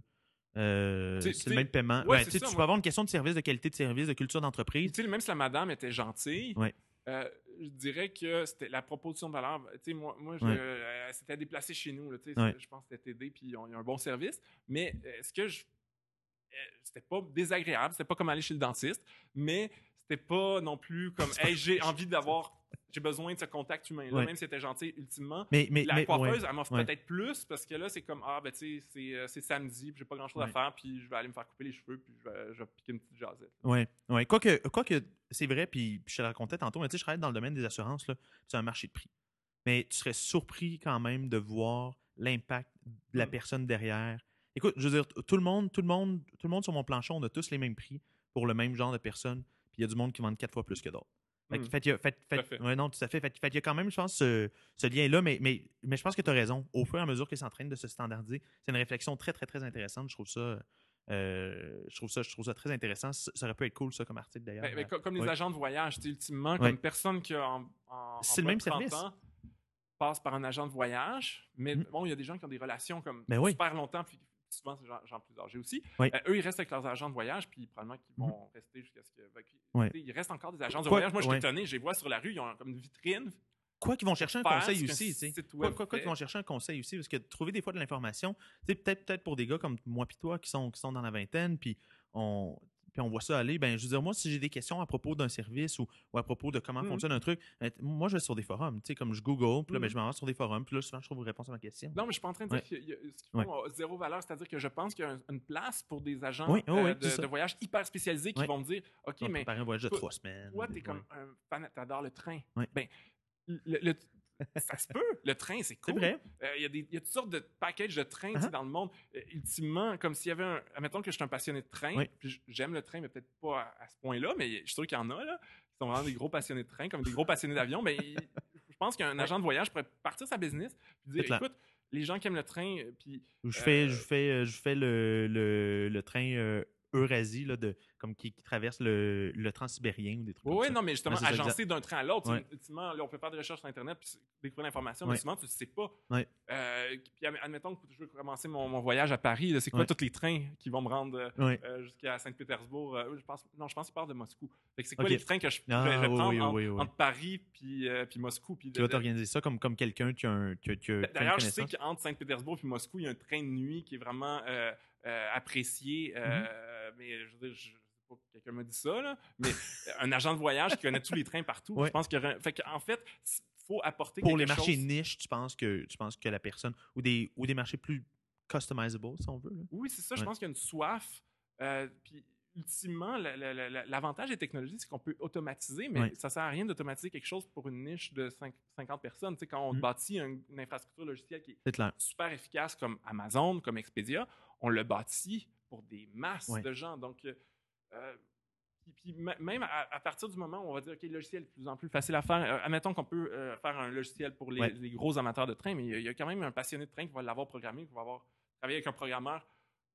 euh, c'est le même paiement. ouais, Ben, tu peux avoir une question de service, de qualité de service, de culture d'entreprise. Même si la madame était gentille, Ouais. euh, je dirais que c'était la proposition de valeur. Moi, moi je, Ouais. euh, elle s'était déplacée chez nous. là. Je pense que c'était TD, puis ont, ils ont un bon service. Mais est-ce que je. C'était pas désagréable, c'était pas comme aller chez le dentiste, mais c'était pas non plus comme, hey, j'ai envie d'avoir. J'ai besoin de ce contact humain-là, Ouais. même si c'était gentil, ultimement. Mais, mais, la mais- coiffeuse, ouais. elle m'offre ouais. peut-être plus parce que là, c'est comme, ah, ben, tu sais, c'est, euh, c'est samedi, puis j'ai pas grand-chose à Ouais. faire, puis je vais aller me faire couper les cheveux, puis je vais, je vais piquer une petite jasette. Ouais, ouais. Quoique, quoique c'est vrai, puis, puis je te le racontais tantôt, mais tu sais, je travaille dans le domaine des assurances, là, c'est un marché de prix. Mais tu serais surpris quand même de voir l'impact de la Mm. personne derrière. Écoute, je veux dire, tout le monde, tout le monde, tout le monde sur mon plancher, on a tous les mêmes prix pour le même genre de personnes, puis il y a du monde qui vend quatre fois plus que d'autres. Fait, que- Mm. fait fait- fait- ouais, non, tout à fait. Fait, qu'il y a quand même, je pense, ce, ce lien-là, mais, mais, mais je pense que tu as raison. Au fur et à mesure que c'est en train de se standardiser, c'est une réflexion très, très, très intéressante. Je trouve ça, euh, je trouve ça, je trouve ça très intéressant. Ça, ça aurait pu être cool, ça, comme article d'ailleurs. Ben, ben, co- comme les ouais. agents de voyage, ultimement, Ouais. comme personne qui a en, en, C'est en le bas même de 30 service. ans passe par un agent de voyage, mais Mm. bon, il y a des gens qui ont des relations comme Ben oui. super longtemps, puis souvent, c'est gens, gens plus âgés aussi. Oui. Euh, eux, ils restent avec leurs agents de voyage, puis probablement qu'ils vont rester jusqu'à ce que. sais, Il reste encore des agents de voyage. Moi, je suis étonné, je les vois sur la rue, ils ont comme une vitrine. Quoi qu'ils vont chercher un conseil aussi, tu sais. Quoi, qu'ils vont chercher un conseil aussi, parce que trouver des fois de l'information, tu sais, peut-être peut-être pour des gars comme moi puis toi qui sont, qui sont dans la vingtaine, puis on, puis on voit ça aller, ben je veux dire, moi, si j'ai des questions à propos d'un service ou, ou à propos de comment Mhm. fonctionne un truc, ben, moi, je vais sur des forums, tu sais, comme je Google, puis là, ben, Mhm. je m'en vais sur des forums, puis là, souvent, je trouve une réponse à ma question. Non, mais je suis pas en train de dire Ouais. a- ce qu'ils font a zéro valeur. C'est-à-dire que je pense qu'il y a un- une place pour des agents Oui, oui, euh, de, voyage hyper spécialisés qui vont me dire OK, On mais un voyage de trois semaines. toi, t'es comme un fan, t'adores le train. Ben, le, le- ça se peut. Le train, c'est cool. Euh, Il y, y a toutes sortes de packages de trains Uh-huh. dans le monde. Euh, ultimement, comme s'il y avait un. Admettons que je suis un passionné de train, Oui. j'aime le train, mais peut-être pas à, à ce point-là, mais je suis sûr qu'il y en a, là, qui sont vraiment des gros passionnés de train, comme des gros passionnés d'avion. Mais je pense qu'un agent de voyage pourrait partir sa business puis dire écoute, les gens qui aiment le train, euh, puis Je fais, je fais, je fais le, le, le train Eurasie, là, de, comme qui, qui traverse le, le transsibérien ou des trucs Oui, comme ouais, ça. non, mais justement, Ouais, agencé d'un train à l'autre. Ouais. Ultimement, là, on peut faire des recherches sur Internet puis découvrir l'information, mais souvent, tu ne sais pas. Euh, puis, ad- admettons que je veux commencer mon, mon voyage à Paris. C'est quoi tous les trains qui vont me rendre euh, euh, jusqu'à Saint-Pétersbourg? Euh, je pense, non, je pense qu'il part de Moscou. C'est quoi les trains que je, Ah, je oui, oui, entre, oui, oui. entre Paris puis, puis Moscou? Puis Tu vas t'organiser ça comme, comme quelqu'un qui a, un, une D'ailleurs, je sais qu'entre Saint-Pétersbourg et Moscou, il y a un train de nuit qui est vraiment apprécié. Mhm. euh, Mais je veux dire, je, je sais pas, quelqu'un m'a dit ça, là, mais euh, un agent de voyage qui connaît tous les trains partout. Ouais. Je pense un- Fait en fait, il faut apporter Pour quelque les marchés chose. niches, tu penses que tu penses que la personne ou des ou des marchés plus customizable si on veut. là? Oui, c'est ça. Je pense qu'il y a une soif. euh, puis, ultimement, la- la- la- la- l'avantage des technologies, c'est qu'on peut automatiser, mais Ouais. ça sert à rien d'automatiser quelque chose pour une niche de cinq- 50 personnes. Tu sais, quand on Mhm. bâtit un- une infrastructure logicielle qui est super efficace comme Amazon, comme Expedia, on le bâtit pour des masses Ouais. de gens. Donc, euh, euh, puis, même à, à partir du moment où on va dire, OK, le logiciel est de plus en plus facile à faire, euh, admettons qu'on peut euh, faire un logiciel pour les, Ouais. les gros amateurs de train, mais il y, a- il y a quand même un passionné de train qui va l'avoir programmé, qui va avoir travaillé avec un programmeur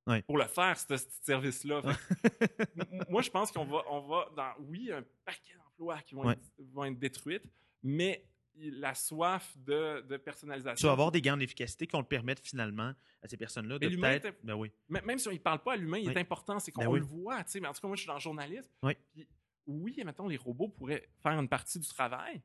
Ouais. pour le faire, ce service-là. Moi, je pense qu'on va, on va dans, oui, un paquet d'emplois qui vont, être, vont être détruites, mais la soif de, de personnalisation. Tu vas avoir des gains d'efficacité qui vont te permettre finalement à ces personnes-là de peut-être. Ben oui. Même si on ne parle pas à l'humain, il Oui. est important, c'est qu'on Ben oui. le voit. Mais en tout cas, moi, je suis dans le journalisme. Oui. Puis, oui, mettons, les robots pourraient faire une partie du travail,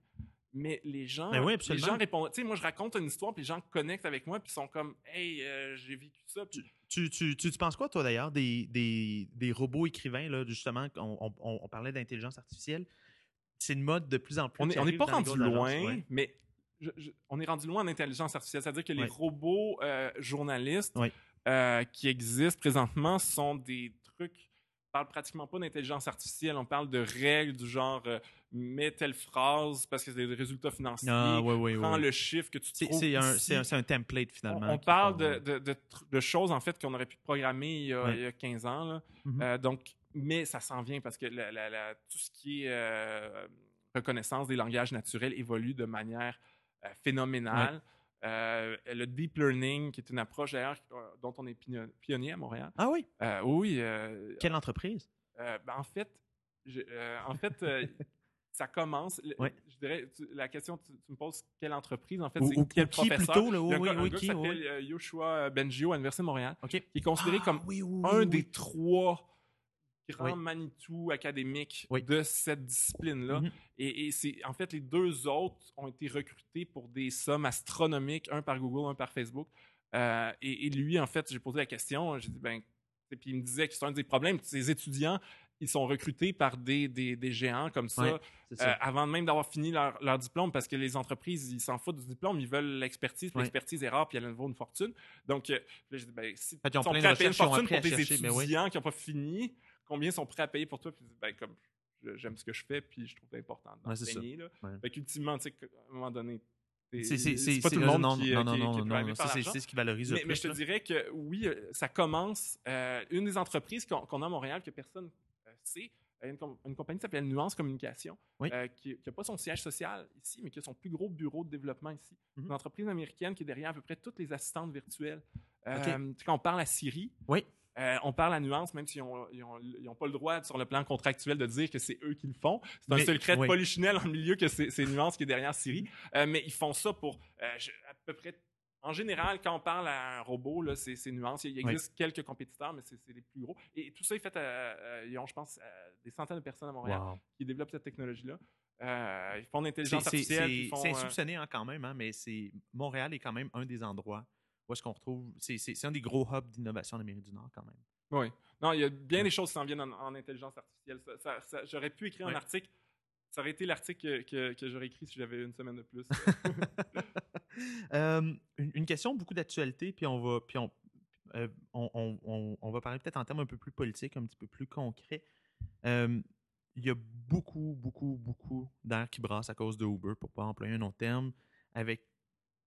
mais les gens, Ben oui, les gens répondent. Tu sais, moi, je raconte une histoire, puis les gens connectent avec moi, puis sont comme, hey, euh, j'ai vécu ça. Puis, Tu, tu, tu, tu penses quoi, toi, d'ailleurs, des, des, des robots écrivains, là, justement, on- on parlait d'intelligence artificielle. C'est une mode de plus en plus. on n'est pas rendu loin, ouais. mais je- je- on est rendu loin en intelligence artificielle. C'est-à-dire que les Ouais. robots euh, journalistes Ouais. euh, qui existent présentement sont des trucs. On parle pratiquement pas d'intelligence artificielle. On parle de règles du genre euh, mets telle phrase parce que c'est des résultats financiers. Ah, oui, oui, prends le chiffre que tu trouves. c'est un, template, finalement. on parle de, de- de tr- de choses en fait qu'on aurait pu programmer il y a, Ouais. il y a 15 ans. là. Mhm. Euh, donc, mais ça s'en vient parce que la- la- la- tout ce qui est euh, reconnaissance des langages naturels évolue de manière euh, phénoménale. Euh, le deep learning, qui est une approche d'ailleurs dont on est pionnier à Montréal. Ah oui? Oui, Quelle entreprise? ben, en fait, je- en fait, ça commence. Ouais. Je dirais, tu- la question, tu, tu me poses quelle entreprise en fait, Ou, c'est ou- quel qui professeur? plutôt? Là? Oui, oui, gars, un oui, gars qui? oui. s'appelle Yoshua Bengio à l'Université de Montréal, OK. qui est considéré Ah, comme oui, oui, un oui, des oui. trois grands Oui. Manitou académiques Oui. de cette discipline-là. Mhm. Et, et c'est en fait les deux autres ont été recrutés pour des sommes astronomiques, un par Google, un par Facebook. Euh, et, et lui, en fait, j'ai posé la question, j'ai dit ben, et puis il me disait que c'est un des problèmes. Ces étudiants ils sont recrutés par des, des, des géants comme ça, Ouais, ça. euh, avant même d'avoir fini leur, leur diplôme, parce que les entreprises, ils s'en foutent du diplôme, ils veulent l'expertise, Ouais. l'expertise est rare, puis elle vaut une fortune. Donc, euh, là, dit, ben, si ont ils plein de à payer une ont fortune pour des ben oui. étudiants qui n'ont pas fini, combien sont prêts à payer pour toi? Puis, ben, comme, j'aime ce que je fais, puis je trouve ça important Ouais, d'enseigner. là. Ouais. Fait qu'ultimement, tu sais, à un moment donné, c'est pas tout le monde non, qui, non, non, qui- non, qui non, c'est ce qui valorise le Mais, mais plus. je te là. dirais que oui, euh, ça commence. euh, une des entreprises qu'on a à Montréal que personne euh, sait, une, com- une compagnie qui s'appelle Nuance Communication, Oui. euh, qui n'a pas son siège social ici, mais qui a son plus gros bureau de développement ici. Mhm. Une entreprise américaine qui est derrière à peu près toutes les assistantes virtuelles. Ok. tu sais, Quand on parle à Siri, Oui. Euh, on parle à Nuance, même s'ils n'ont ont, pas le droit, sur le plan contractuel, de dire que c'est eux qui le font. C'est un Mais- secret de oui. polichinelle en milieu que c'est Nuance qui est derrière Siri. Euh, mais ils font ça pour euh, je- à peu près. En général, quand on parle à un robot, c'est Nuance. Il Oui. existe quelques compétiteurs, mais c'est les plus gros. Et tout ça est fait. à- à- ils ont, je pense, euh, des centaines de personnes à Montréal Wow. qui développent cette technologie-là. Euh, ils font de l'intelligence artificielle. c'est- euh, insoupçonné hein, quand même, hein, mais Montréal est quand même un des endroits où est-ce qu'on retrouve. C'est un des gros hubs d'innovation en Amérique du Nord quand même. Oui. Non, il y a bien Ouais. des choses qui s'en viennent en, en intelligence artificielle. Ça- ça- ça- j'aurais pu écrire Ouais. un article. Ça aurait été l'article que, que- que j'aurais écrit si j'avais une semaine de plus. Euh, une, une question beaucoup d'actualité, puis on va, puis on, euh, on, on- on- on va parler peut-être en termes un peu plus politiques, un petit peu plus concrets. Euh, Il y a beaucoup, beaucoup, beaucoup d'air qui brasse à cause de Uber, pour pas employer un autre terme, avec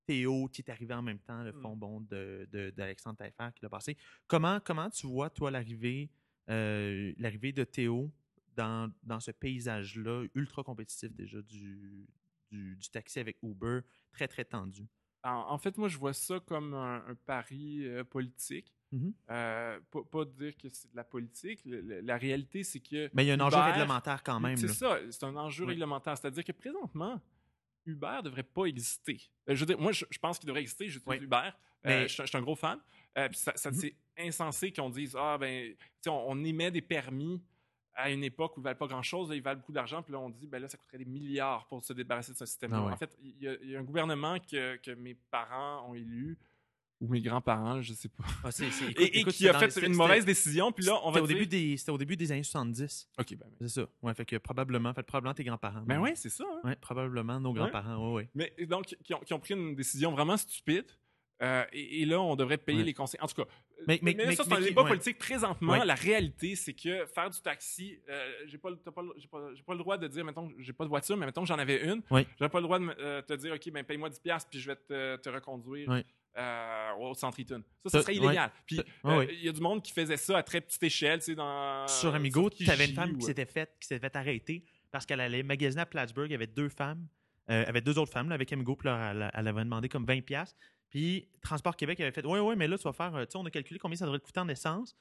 Théo qui est arrivé en même temps, le Mm. fond bon de, de- d'Alexandre Taillefer qui l'a passé. Comment, comment tu vois, toi, l'arrivée, euh, l'arrivée de Théo dans, dans ce paysage-là, ultra compétitif déjà du, du, du taxi avec Uber, très, très tendu? En, en fait, moi, je vois ça comme un, un pari euh, politique. Mhm. Euh, pas, pas dire que c'est de la politique. Le- le- la réalité, c'est que. Mais il y a un enjeu réglementaire quand même. C'est ça, c'est un enjeu Oui. réglementaire. C'est-à-dire que présentement, Uber devrait pas exister. Euh, je veux dire, moi, je, je pense qu'il devrait exister. J'utilise Oui. Uber. Euh, je, suis un- je suis un gros fan. Euh, ça, Mhm. C'est insensé qu'on dise Ah, ben, on, on émet des permis à une époque où ils valent pas grand-chose, ils valent beaucoup d'argent, puis là, on dit, ben là, ça coûterait des milliards pour se débarrasser de ce système-là. Ah ouais. En fait, il y, a- il y a un gouvernement que, que mes parents ont élu, ou mes grands-parents, je sais pas, Ah, c'est- c'est- écoute- et, et écoute, qui a dans- fait c'était- une mauvaise décision, puis là, on va C'était au, dire... début des, c'était au début des années 70. OK, ben, C'est ça. Ouais, fait que probablement, fait probablement tes grands-parents. ben même. ouais, c'est ça. hein. Ouais, probablement nos grands-parents. Ouais, ouais. Mais donc, qui ont, qui ont pris une décision vraiment stupide. euh, et, et là, on devrait payer Ouais. les conseils. En tout cas, Mais- mais- mais, ça, c'est un débat ouais. politique. Présentement, Ouais. la réalité, c'est que faire du taxi, euh, j'ai pas, le- t'as pas, le- j'ai pas, j'ai pas le droit de dire, mettons, j'ai pas de voiture, mais mettons que j'en avais une. Ouais. J'aurais pas le droit de me- euh, te dire, OK, ben paye-moi 10$ puis je vais te, te reconduire. Ouais. Euh, au. Ça, Ça, serait illégal. Puis, euh, ouais, il y a du monde qui faisait ça à très petite échelle, tu sais, dans... Sur Amigo, tu avais une femme qui s'était faite qui s'était fait arrêter parce qu'elle allait magasiner à Plattsburgh. Il y avait deux femmes. Euh, avait deux autres femmes là, avec Amigo. Puis là, elle, elle avait demandé comme 20$. piastres. Puis Transport Québec avait fait Ouais, ouais, mais là, tu vas faire. euh, Tu sais, on a calculé combien ça devrait te coûter en essence.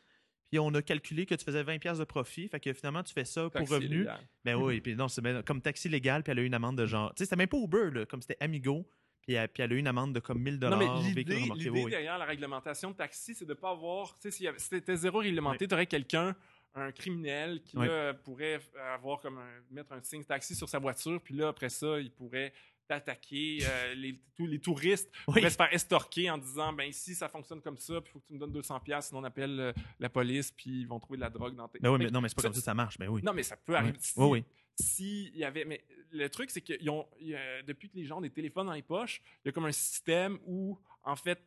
Puis on a calculé que tu faisais 20$ piastres de profit. Fait que finalement, tu fais ça pour Taxi revenu. Ben oui, puis non, c'est comme taxi légal, puis elle a eu une amende de genre. Tu sais, c'était même pas Uber, là, comme c'était Amigo, puis elle, puis elle a eu une amende de comme 1000 Non, mais l'idée, Oui, oui. derrière la réglementation de taxi, c'est de ne pas avoir. Tu sais, si c'était zéro réglementé, tu aurais quelqu'un, un criminel, qui Oui. là, pourrait avoir comme un- mettre un signe taxi sur sa voiture, puis là, après ça, il pourrait t'attaquer. euh, les, tous les touristes Oui. pourraient se faire estorquer en disant ben ici, ça fonctionne comme ça, puis il faut que tu me donnes 200$, sinon on appelle euh, la police, puis ils vont trouver de la drogue dans tes. Ben oui, mais non, mais c'est pas ça- comme ça que ça marche. Ben oui. Non, mais ça peut arriver. Si, Oui, oui. Si il y avait mais le truc c'est que ils ont a- depuis que les gens ont des téléphones dans les poches il y a comme un système où en fait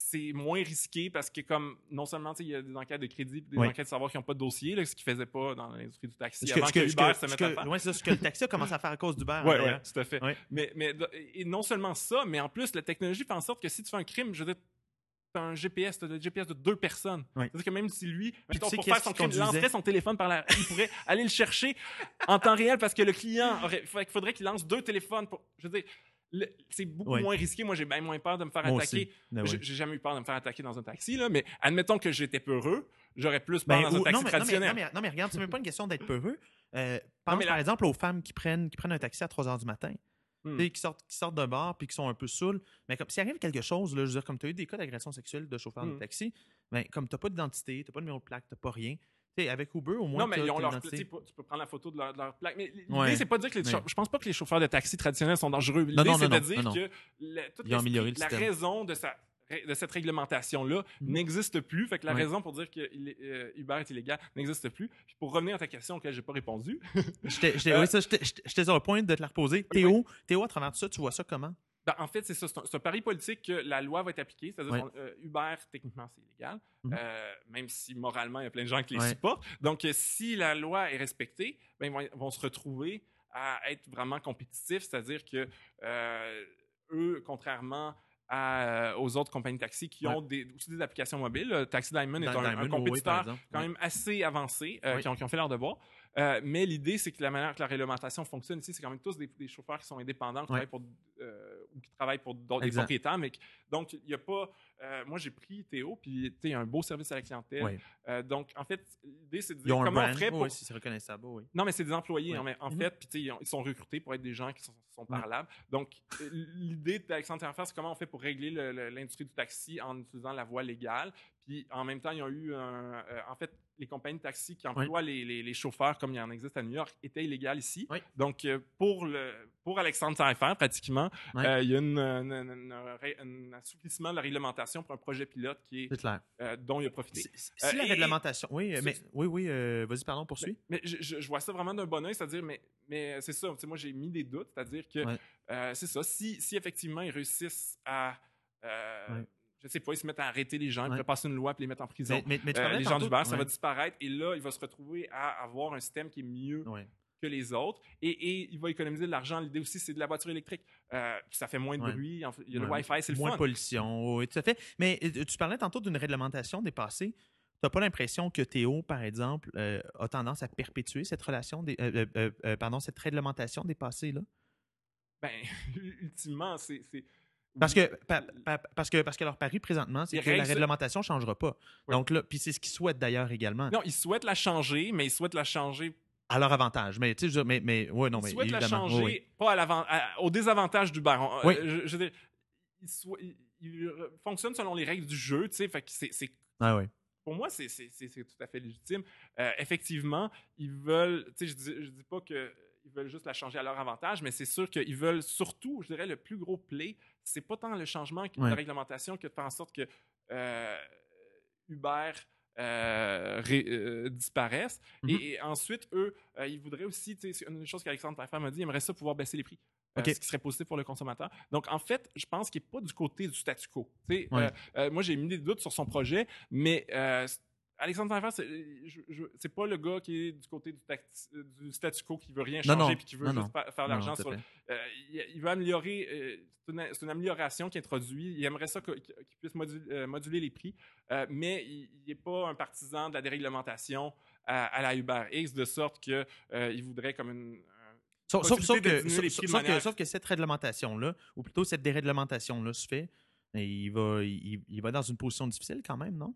c'est moins risqué parce que comme non seulement il y a des enquêtes de crédit des Oui. enquêtes de savoir qui n'ont pas de dossier là, ce qu'ils faisaient pas dans l'industrie du taxi Ce avant que, ce Uber se mette à que- faire c'est ce que le taxi a commencé à faire à cause d'Uber. Ouais, tout à fait. Ouais. Mais, mais et non seulement ça, mais en plus, la technologie fait en sorte que si tu fais un crime, je veux dire, t'as un GPS, t'as le GPS de deux personnes. C'est-à-dire que même si lui, sais pour faire son crime, il lancerait son téléphone par la... Il pourrait aller le chercher en temps réel parce que le client aurait... Qu'il faudrait qu'il lance deux téléphones pour... Je veux dire, c'est beaucoup moins risqué. Moi, j'ai bien moins peur de me faire Moi attaquer. Ben J'ai jamais eu peur de me faire attaquer dans un taxi, là, mais admettons que j'étais peureux, j'aurais plus peur Ben, dans un taxi non, mais, non, mais, traditionnel. non, mais, non, mais regarde, c'est même pas une question d'être peureux. Euh, pense mais la- par exemple aux femmes qui prennent, qui prennent un taxi à 3 h du matin. Hmm. Qui sortent, qui sortent d'un bar puis qui sont un peu saouls. Mais comme s'il arrive quelque chose, là, je veux dire, comme tu as eu des cas d'agression sexuelle de chauffeurs de Hmm. taxi, ben, comme tu n'as pas d'identité, tu n'as pas de numéro de plaque, tu n'as pas rien. Avec Uber, au moins. Non, mais ils ont leur. tu peux prendre la photo de leur, de leur plaque. Mais l'idée, Ouais. c'est pas de dire que les. Ouais. Je pense pas que les chauffeurs de taxi traditionnels sont dangereux. Non, L'idée, non, c'est non, de dire non, que la, tout Ils ont amélioré le la système. raison de sa de cette réglementation-là Mhm. n'existe plus. Fait que la raison pour dire que euh, Uber est illégal n'existe plus. Puis pour revenir à ta question auquel j'ai pas répondu, J'étais- Euh, oui, sur le point de te la reposer. Théo, Théo, à travers tout ça, tu vois ça comment? ben, en fait, c'est ça. C'est un, pari politique que la loi va être appliquée. C'est-à-dire euh, Uber, techniquement, c'est illégal. Mhm. Euh, même si moralement, il y a plein de gens qui les supportent. Donc, euh, si la loi est respectée, ben, ils vont, vont se retrouver à être vraiment compétitifs. C'est-à-dire que eux, contrairement à, euh, aux autres compagnies de taxi qui Ouais. ont des, aussi des applications mobiles, Taxi Diamond est un, oui, compétiteur quand même assez avancés euh, Oui. qui, ont, qui ont fait leur devoir. Euh, mais l'idée, c'est que la manière que la réglementation fonctionne ici, c'est quand même tous des, des chauffeurs qui sont indépendants, qui Ouais. travaillent pour, euh, ou qui travaillent pour d'autres propriétaires. Mais donc, il n'y a pas. euh, moi, j'ai pris Théo, puis tu un beau service à la clientèle. Donc, en fait, l'idée, c'est de dire comment on brand. ferait pour. Oui, si c'est reconnaissable, oui. Non, mais c'est des employés, Ouais. en, Mhm. fait, puis ils, ont- ils sont recrutés pour être des gens qui sont, parlables. Donc, l'idée d'Alexandre Terrefer, c'est comment on fait pour régler le- le- l'industrie du taxi en utilisant la voie légale. Puis, en même temps, il y a eu un. euh, en fait, les compagnies de taxi qui emploient les, les- les chauffeurs, comme il en existe à New York, étaient illégales ici. Oui. Donc, euh, pour, le, pour Alexandre pratiquement, euh, il y a une- une- une- une- un assouplissement de la réglementation pour un projet pilote qui est, clair. euh, dont il a profité. Si, si Euh, la et- réglementation. Oui, mais oui, oui, vas-y, pardon, poursuis. Mais, mais je, vois ça vraiment d'un bon oeil, c'est-à-dire, mais, mais c'est ça, moi j'ai mis des doutes, c'est-à-dire que c'est ça, si, si effectivement ils réussissent à. Je sais pas, ils se mettent à arrêter les gens, ils Ouais. passer une loi puis les mettre en prison. Mais, mais, mais tu Euh, les gens tantôt- d'Uber, ça va disparaître et là, il va se retrouver à avoir un système qui est mieux Ouais. que les autres et, et il va économiser de l'argent. L'idée aussi, c'est de la voiture électrique. Euh, puis ça fait moins de bruit, il y a le. Wi-Fi, c'est le Moins fun. de pollution, oui, tout à fait. Mais euh, tu parlais tantôt d'une réglementation dépassée. Tu n'as pas l'impression que Théo, par exemple, euh, a tendance à perpétuer cette relation, des, pardon, cette réglementation dépassée là? Ben, ultimement, c'est. C'est- Parce oui, que, pa- pa- parce que, parce que leur pari présentement, c'est que la réglementation ne changera pas. Oui. Donc là, puis c'est ce qu'ils souhaitent d'ailleurs également, Non, ils souhaitent la changer, mais ils souhaitent la changer à leur avantage. Mais tu sais, je- mais, mais ouais, non, ils mais souhaitent la changer, oui, oui. pas à au désavantage d'Uber. On- Oui. euh, je, je veux dire, ils, ils- ils fonctionnent selon les règles du jeu, tu sais, fait que c'est, Ah oui. pour moi, c'est tout à fait légitime. Euh, effectivement, ils veulent, tu sais, je dis, je dis pas que ils veulent juste la changer à leur avantage, mais c'est sûr qu'ils veulent surtout, je dirais, le plus gros play, c'est pas tant le changement de Ouais. la réglementation que de faire en sorte que euh, Uber euh, ré- euh, disparaisse. Mhm. et, et ensuite, eux, euh, ils voudraient aussi, c'est une chose qu'Alexandre Taillefer m'a dit, il aimerait ça pouvoir baisser les prix. ce qui serait positif pour le consommateur. Donc, en fait, je pense qu'il n'est pas du côté du statu quo. Ouais. moi, j'ai mis des doutes sur son projet, mais Alexandre Taillefer, c'est je- c'est pas le gars qui est du côté du, tact- du statu quo qui veut rien Non, changer non. puis qui veut Non, juste non. fa- faire de Non, l'argent sur. euh, il, il veut améliorer. euh, c'est une, une amélioration qu'il introduit. Il aimerait ça qu'il puisse moduler, euh, moduler les prix, euh, mais il n'est pas un partisan de la déréglementation à, à la Uber X, de sorte que euh, il voudrait comme une. un- Sauf, sauf- que, sauf- cette réglementation-là, ou plutôt cette déréglementation-là se fait, et il va, il, il va dans une position difficile quand même, non?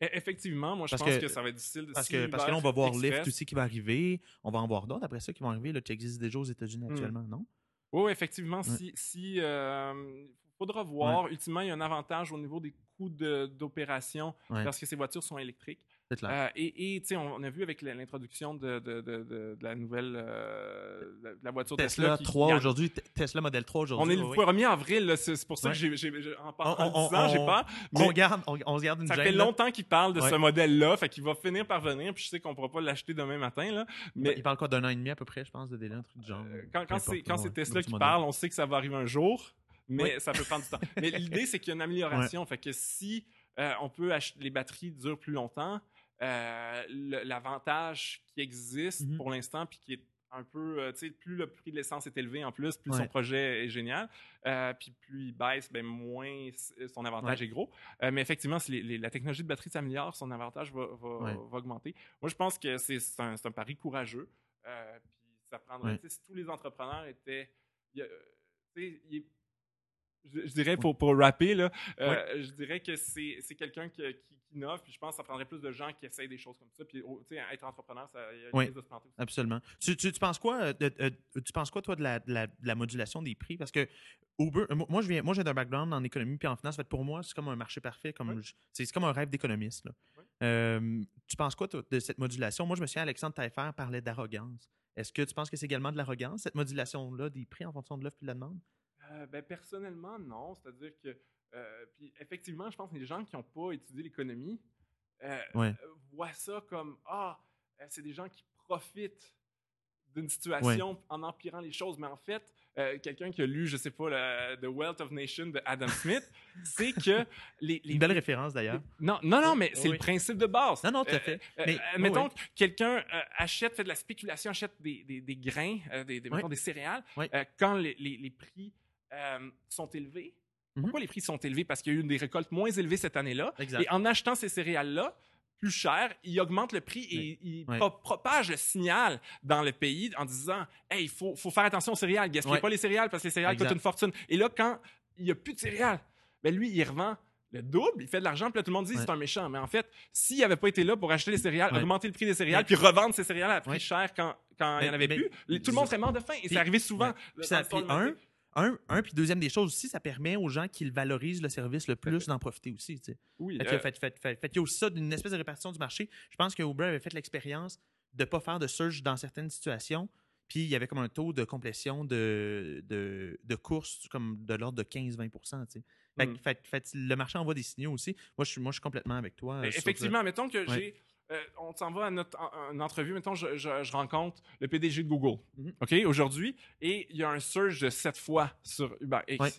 E- Effectivement, moi, je Parce pense que- que, ça va être difficile. de- Parce que, parce que là, on va voir Express- Lyft aussi qui va arriver. On va en voir d'autres après ça qui vont arriver, là, qui existent déjà aux États-Unis Hmm. actuellement, non? Oui, effectivement, si, si euh, faudra voir. Ultimement, il y a un avantage au niveau des coûts de- d'opération Ouais. parce que ces voitures sont électriques. Euh, et et, tu sais, on, on a vu avec l'introduction de, de, de, de- de la nouvelle euh, la voiture Tesla, Tesla qui- 3 qui a- aujourd'hui, Te- Tesla Model 3 On aujourd'hui. est le oui, oui. 1er avril, c'est pour ça Ouais. que j'ai, en, On- par- en on- le disant, j'ai on- pas. On, garde, on, on se garde une ça gêne, fait longtemps qu'il parle de Ouais. ce modèle-là, fait qu'il va finir par venir, puis je sais qu'on pourra pas l'acheter demain matin, là. Mais Il parle quoi d'un an et demi à peu près, je pense, de délai, un truc du genre. Euh, quand, quand c'est, ouais, Tesla qui parle, on sait que ça va arriver un jour, mais Oui. ça peut prendre du temps. Mais l'idée, c'est qu'il y a une amélioration. Fait que si euh, on peut acheter les batteries durent plus longtemps, euh, l'avantage qui existe Mhm. pour l'instant, puis qui est un peu, euh, tu sais, plus le prix de l'essence est élevé en plus, plus Ouais. son projet est génial, euh, puis plus il baisse, ben moins son avantage Ouais. est gros. Euh, mais effectivement, si les- les- la technologie de batterie s'améliore, son avantage va, va- Ouais. va augmenter. Moi, je pense que c'est un, pari courageux. Puis ça prendrait. Tu sais, Si tous les entrepreneurs étaient. y a, tu sais, il est- je, je dirais pour, pour rapper, là, je dirais que c'est quelqu'un qui innove, puis je pense que ça prendrait plus de gens qui essayent des choses comme ça. Puis, oh, tu sais, être entrepreneur, ça, il y a Oui. de se planter aussi. Absolument. Tu, tu, tu penses quoi, euh, de- euh, tu penses quoi, toi, de la, de la- modulation des prix? Parce que Uber, euh, moi, je viens, moi, j'ai un background en économie puis en finance. Fait pour moi, c'est comme un marché parfait. Comme Oui. c'est c'est comme un rêve d'économiste. Oui. Euh, tu penses quoi, toi, de cette modulation? Moi, je me souviens, Alexandre Taillefer parlait d'arrogance. Est-ce que tu penses que c'est également de l'arrogance, cette modulation-là des prix en fonction de l'offre et de la demande? Euh, ben, personnellement, non. C'est-à-dire que euh, puis effectivement, je pense que les gens qui n'ont pas étudié l'économie euh, Ouais. voient ça comme ah, euh, c'est des gens qui profitent d'une situation en empirant les choses. Mais en fait, euh, quelqu'un qui a lu, je sais pas, le- The Wealth of Nation de Adam Smith, c'est que les, les Une belle référence d'ailleurs. non, non, non, mais c'est oui. le principe de base. Non, non, tout à fait. euh, Mais- euh, mettons oui, que quelqu'un achète, fait de la spéculation, achète des, des, des grains, des, des, Oui. mettons des céréales, quand les, les, les prix sont élevés. Mhm. Pourquoi les prix sont élevés? Parce qu'il y a eu des récoltes moins élevées cette année-là. Exact. Et en achetant ces céréales-là, plus cher, il augmente le prix et il Oui. pro- propage le signal dans le pays en disant Hey, il faut, faut faire attention aux céréales, gaspillez Ouais. pas les céréales parce que les céréales Exact. coûtent une fortune. Et là, quand il n'y a plus de céréales, ben lui, il revend le double, il fait de l'argent, puis là, tout le monde dit c'est un méchant. Mais en fait, s'il n'avait pas été là pour acheter les céréales, augmenter le prix des céréales, puis revendre ces céréales à prix cher quand, quand il n'y en avait mais- plus, tout le monde serait mort de faim. Et c'est arrivé souvent. Puis, ça, puis un. Un, un, puis deuxième des choses aussi, ça permet aux gens qui valorisent le service le plus d'en profiter aussi. tu sais. Oui, Fait, euh, fait, fait, fait, fait qu'il y a aussi ça d'une espèce de répartition du marché. Je pense que Uber avait fait l'expérience de ne pas faire de surge dans certaines situations. Puis il y avait comme un taux de complétion de, de, de course comme de l'ordre de 15-20 tu sais. Fait, que- Mm. fait, fait, le marché envoie des signaux aussi. Moi, je suis, moi, je suis complètement avec toi. Euh, sur- effectivement, mettons que Ouais. j'ai. Euh, on s'en va à notre une entrevue. Mettons, je, je- je rencontre le PDG de Google, Mhm. OK, aujourd'hui, et il y a un surge de 7 fois sur UberX. Ouais.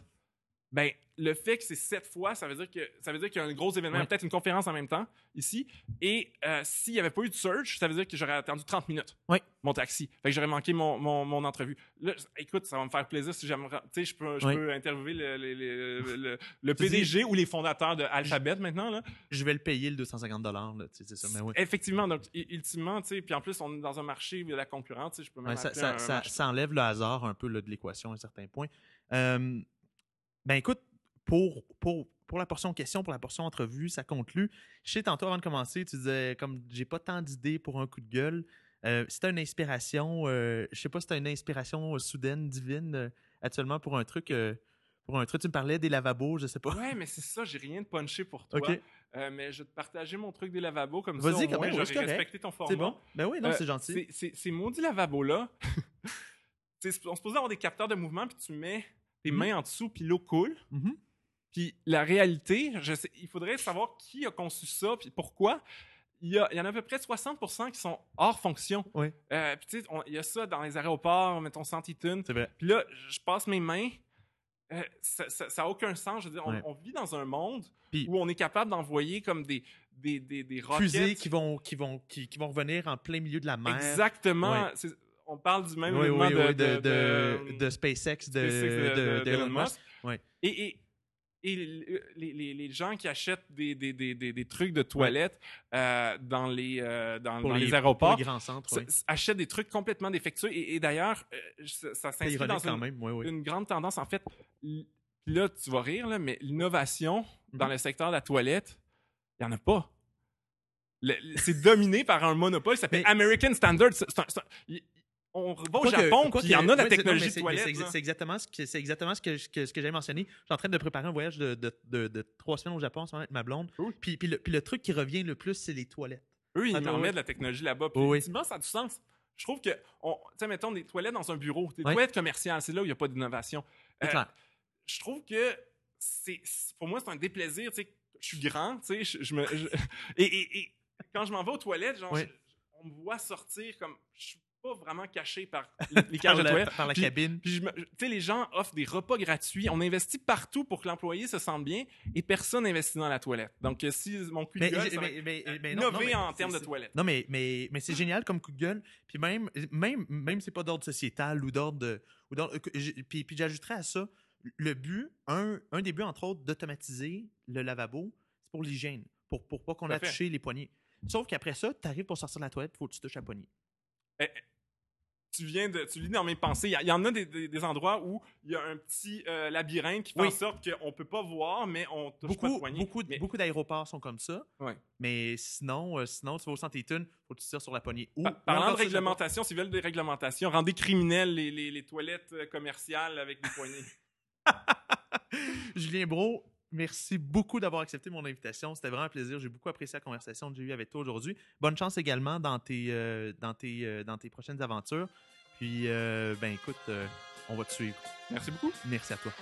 Ben, le fait que c'est 7 fois, ça veut dire que ça veut dire qu'il y a un gros événement, Ouais. peut-être une conférence en même temps, ici. Et euh, s'il n'y avait pas eu de surge, ça veut dire que j'aurais attendu 30 minutes. Ouais. Mon taxi. Fait que j'aurais manqué mon, mon, mon entrevue. Là, écoute, ça va me faire plaisir si j'aimerais. Tu sais, je peux, je Ouais. peux interviewer le, le- le- le- le- le Tu dis- PDG ou les fondateurs de Alphabet maintenant, là. Je vais le payer le 250 là, tu sais, c'est ça. Mais. Effectivement, donc ultimement, tu sais, puis en plus on est dans un marché de la concurrence, je peux même ça, ça enlève le hasard un peu là, de l'équation à un certain point. Euh, ben écoute, pour, pour, pour la portion question, pour la portion entrevue, ça conclut. Je sais, tantôt avant de commencer, tu disais comme j'ai pas tant d'idées pour un coup de gueule. Euh, si t'as une inspiration, euh, je sais pas si t'as une inspiration euh, soudaine, divine, euh, actuellement pour un truc. euh, pour un truc, tu me parlais des lavabos, je sais pas. Ouais, mais c'est ça, j'ai rien de punché pour toi. Mais je vais te partager mon truc des lavabos comme Vas-y, ça. Au quand même, j'aurais respecté ton format. C'est bon? Ben oui, non, c'est gentil. Ces maudits lavabos-là, on se posait avoir des capteurs de mouvement, puis tu mets tes Mhm. mains en dessous, puis l'eau coule. Mhm. Puis la réalité, je sais, il faudrait savoir qui a conçu ça, puis pourquoi. Il y, a, il y en a à peu près 60% qui sont hors fonction. Oui. Euh, puis tu sais, il y a ça dans les aéroports, mettons Santitune. C'est vrai. Puis là, je passe mes mains. euh, ça n'a aucun sens. Je veux dire, on, Ouais. on vit dans un monde où on est capable d'envoyer comme des, des, des, des roquettes. Fusées qui vont, qui, vont, qui, qui vont revenir en plein milieu de la mer. Exactement. Ouais. On parle du même Oui, oui, de, oui, de, de, de- de SpaceX, de, d'Elon Musk. Ouais. Et, et, et les, les, les gens qui achètent des, des, des, des, des trucs de toilettes euh, dans les, euh, dans, les, les, aéroports les grands centres. oui. achètent des trucs complètement défectueux. Et, et d'ailleurs, euh, ça, s'inscrit dans une, même. Oui, oui. une grande tendance. En fait, là, tu vas rire, là, mais l'innovation dans Mhm. le secteur de la toilette, il n'y en a pas. C'est dominé par un monopole qui s'appelle American Standard. Il- on va au Japon, puis il y en a de la technologie de c'est- toilette. exactement ce que, c'est exactement ce que, je- que- ce que j'ai mentionné. Je suis en train de préparer un voyage de, trois semaines au Japon en ce moment avec ma blonde. Puis, le, truc qui revient le plus, c'est les toilettes. Eux, ils en mettent de la technologie là-bas. Puis effectivement, ça a du sens. Je trouve que, tu sais, mettons des toilettes dans un bureau, des toilettes commerciales, c'est là où il n'y a pas d'innovation. Euh, je trouve que c'est pour moi c'est un déplaisir je suis grand tu sais je, me et, quand je m'en vais aux toilettes genre on me voit sortir comme je suis pas vraiment caché par les, cages de la, toilettes par la Puis- cabine. puis tu sais les gens offrent des repas gratuits on investit partout pour que l'employé se sente bien et personne n'investit dans la toilette donc euh, si mon coup de Mais, gueule ça mais, mais, mais non, non, innover mais en termes de toilette Non, mais, mais, mais c'est génial comme coup de gueule. Puis même, même, même c'est pas d'ordre sociétal ou d'ordre de. Ou euh, puis, puis j'ajouterais à ça, le but, un, un des buts, entre autres, d'automatiser le lavabo, c'est pour l'hygiène, pour, pour pas qu'on a touché les poignets. Sauf qu'après ça, tu arrives pour sortir de la toilette, il faut que tu touches la poignée. Tu viens de tu lis dans mes pensées il y, en a des, des- des endroits où il y a un petit euh, labyrinthe qui fait Oui. en sorte qu'on peut pas voir mais on touche pas de Beaucoup, poignée beaucoup, Mais- beaucoup d'aéroports sont comme ça. Mais sinon, euh, sinon, tu vas au centre Eaton, faut que tu tires sur la poignée. Ou, Pa- ou Parlant de pas. réglementation, s'ils veulent des réglementations, rendez criminels les, les- les toilettes euh, commerciales avec des poignées. Julien Bro, merci beaucoup d'avoir accepté mon invitation. C'était vraiment un plaisir. J'ai beaucoup apprécié la conversation que j'ai eue avec toi aujourd'hui. Bonne chance également dans tes, euh, dans tes, euh, dans tes prochaines aventures. Puis, euh, ben écoute, on va te suivre. Merci beaucoup. Merci à toi.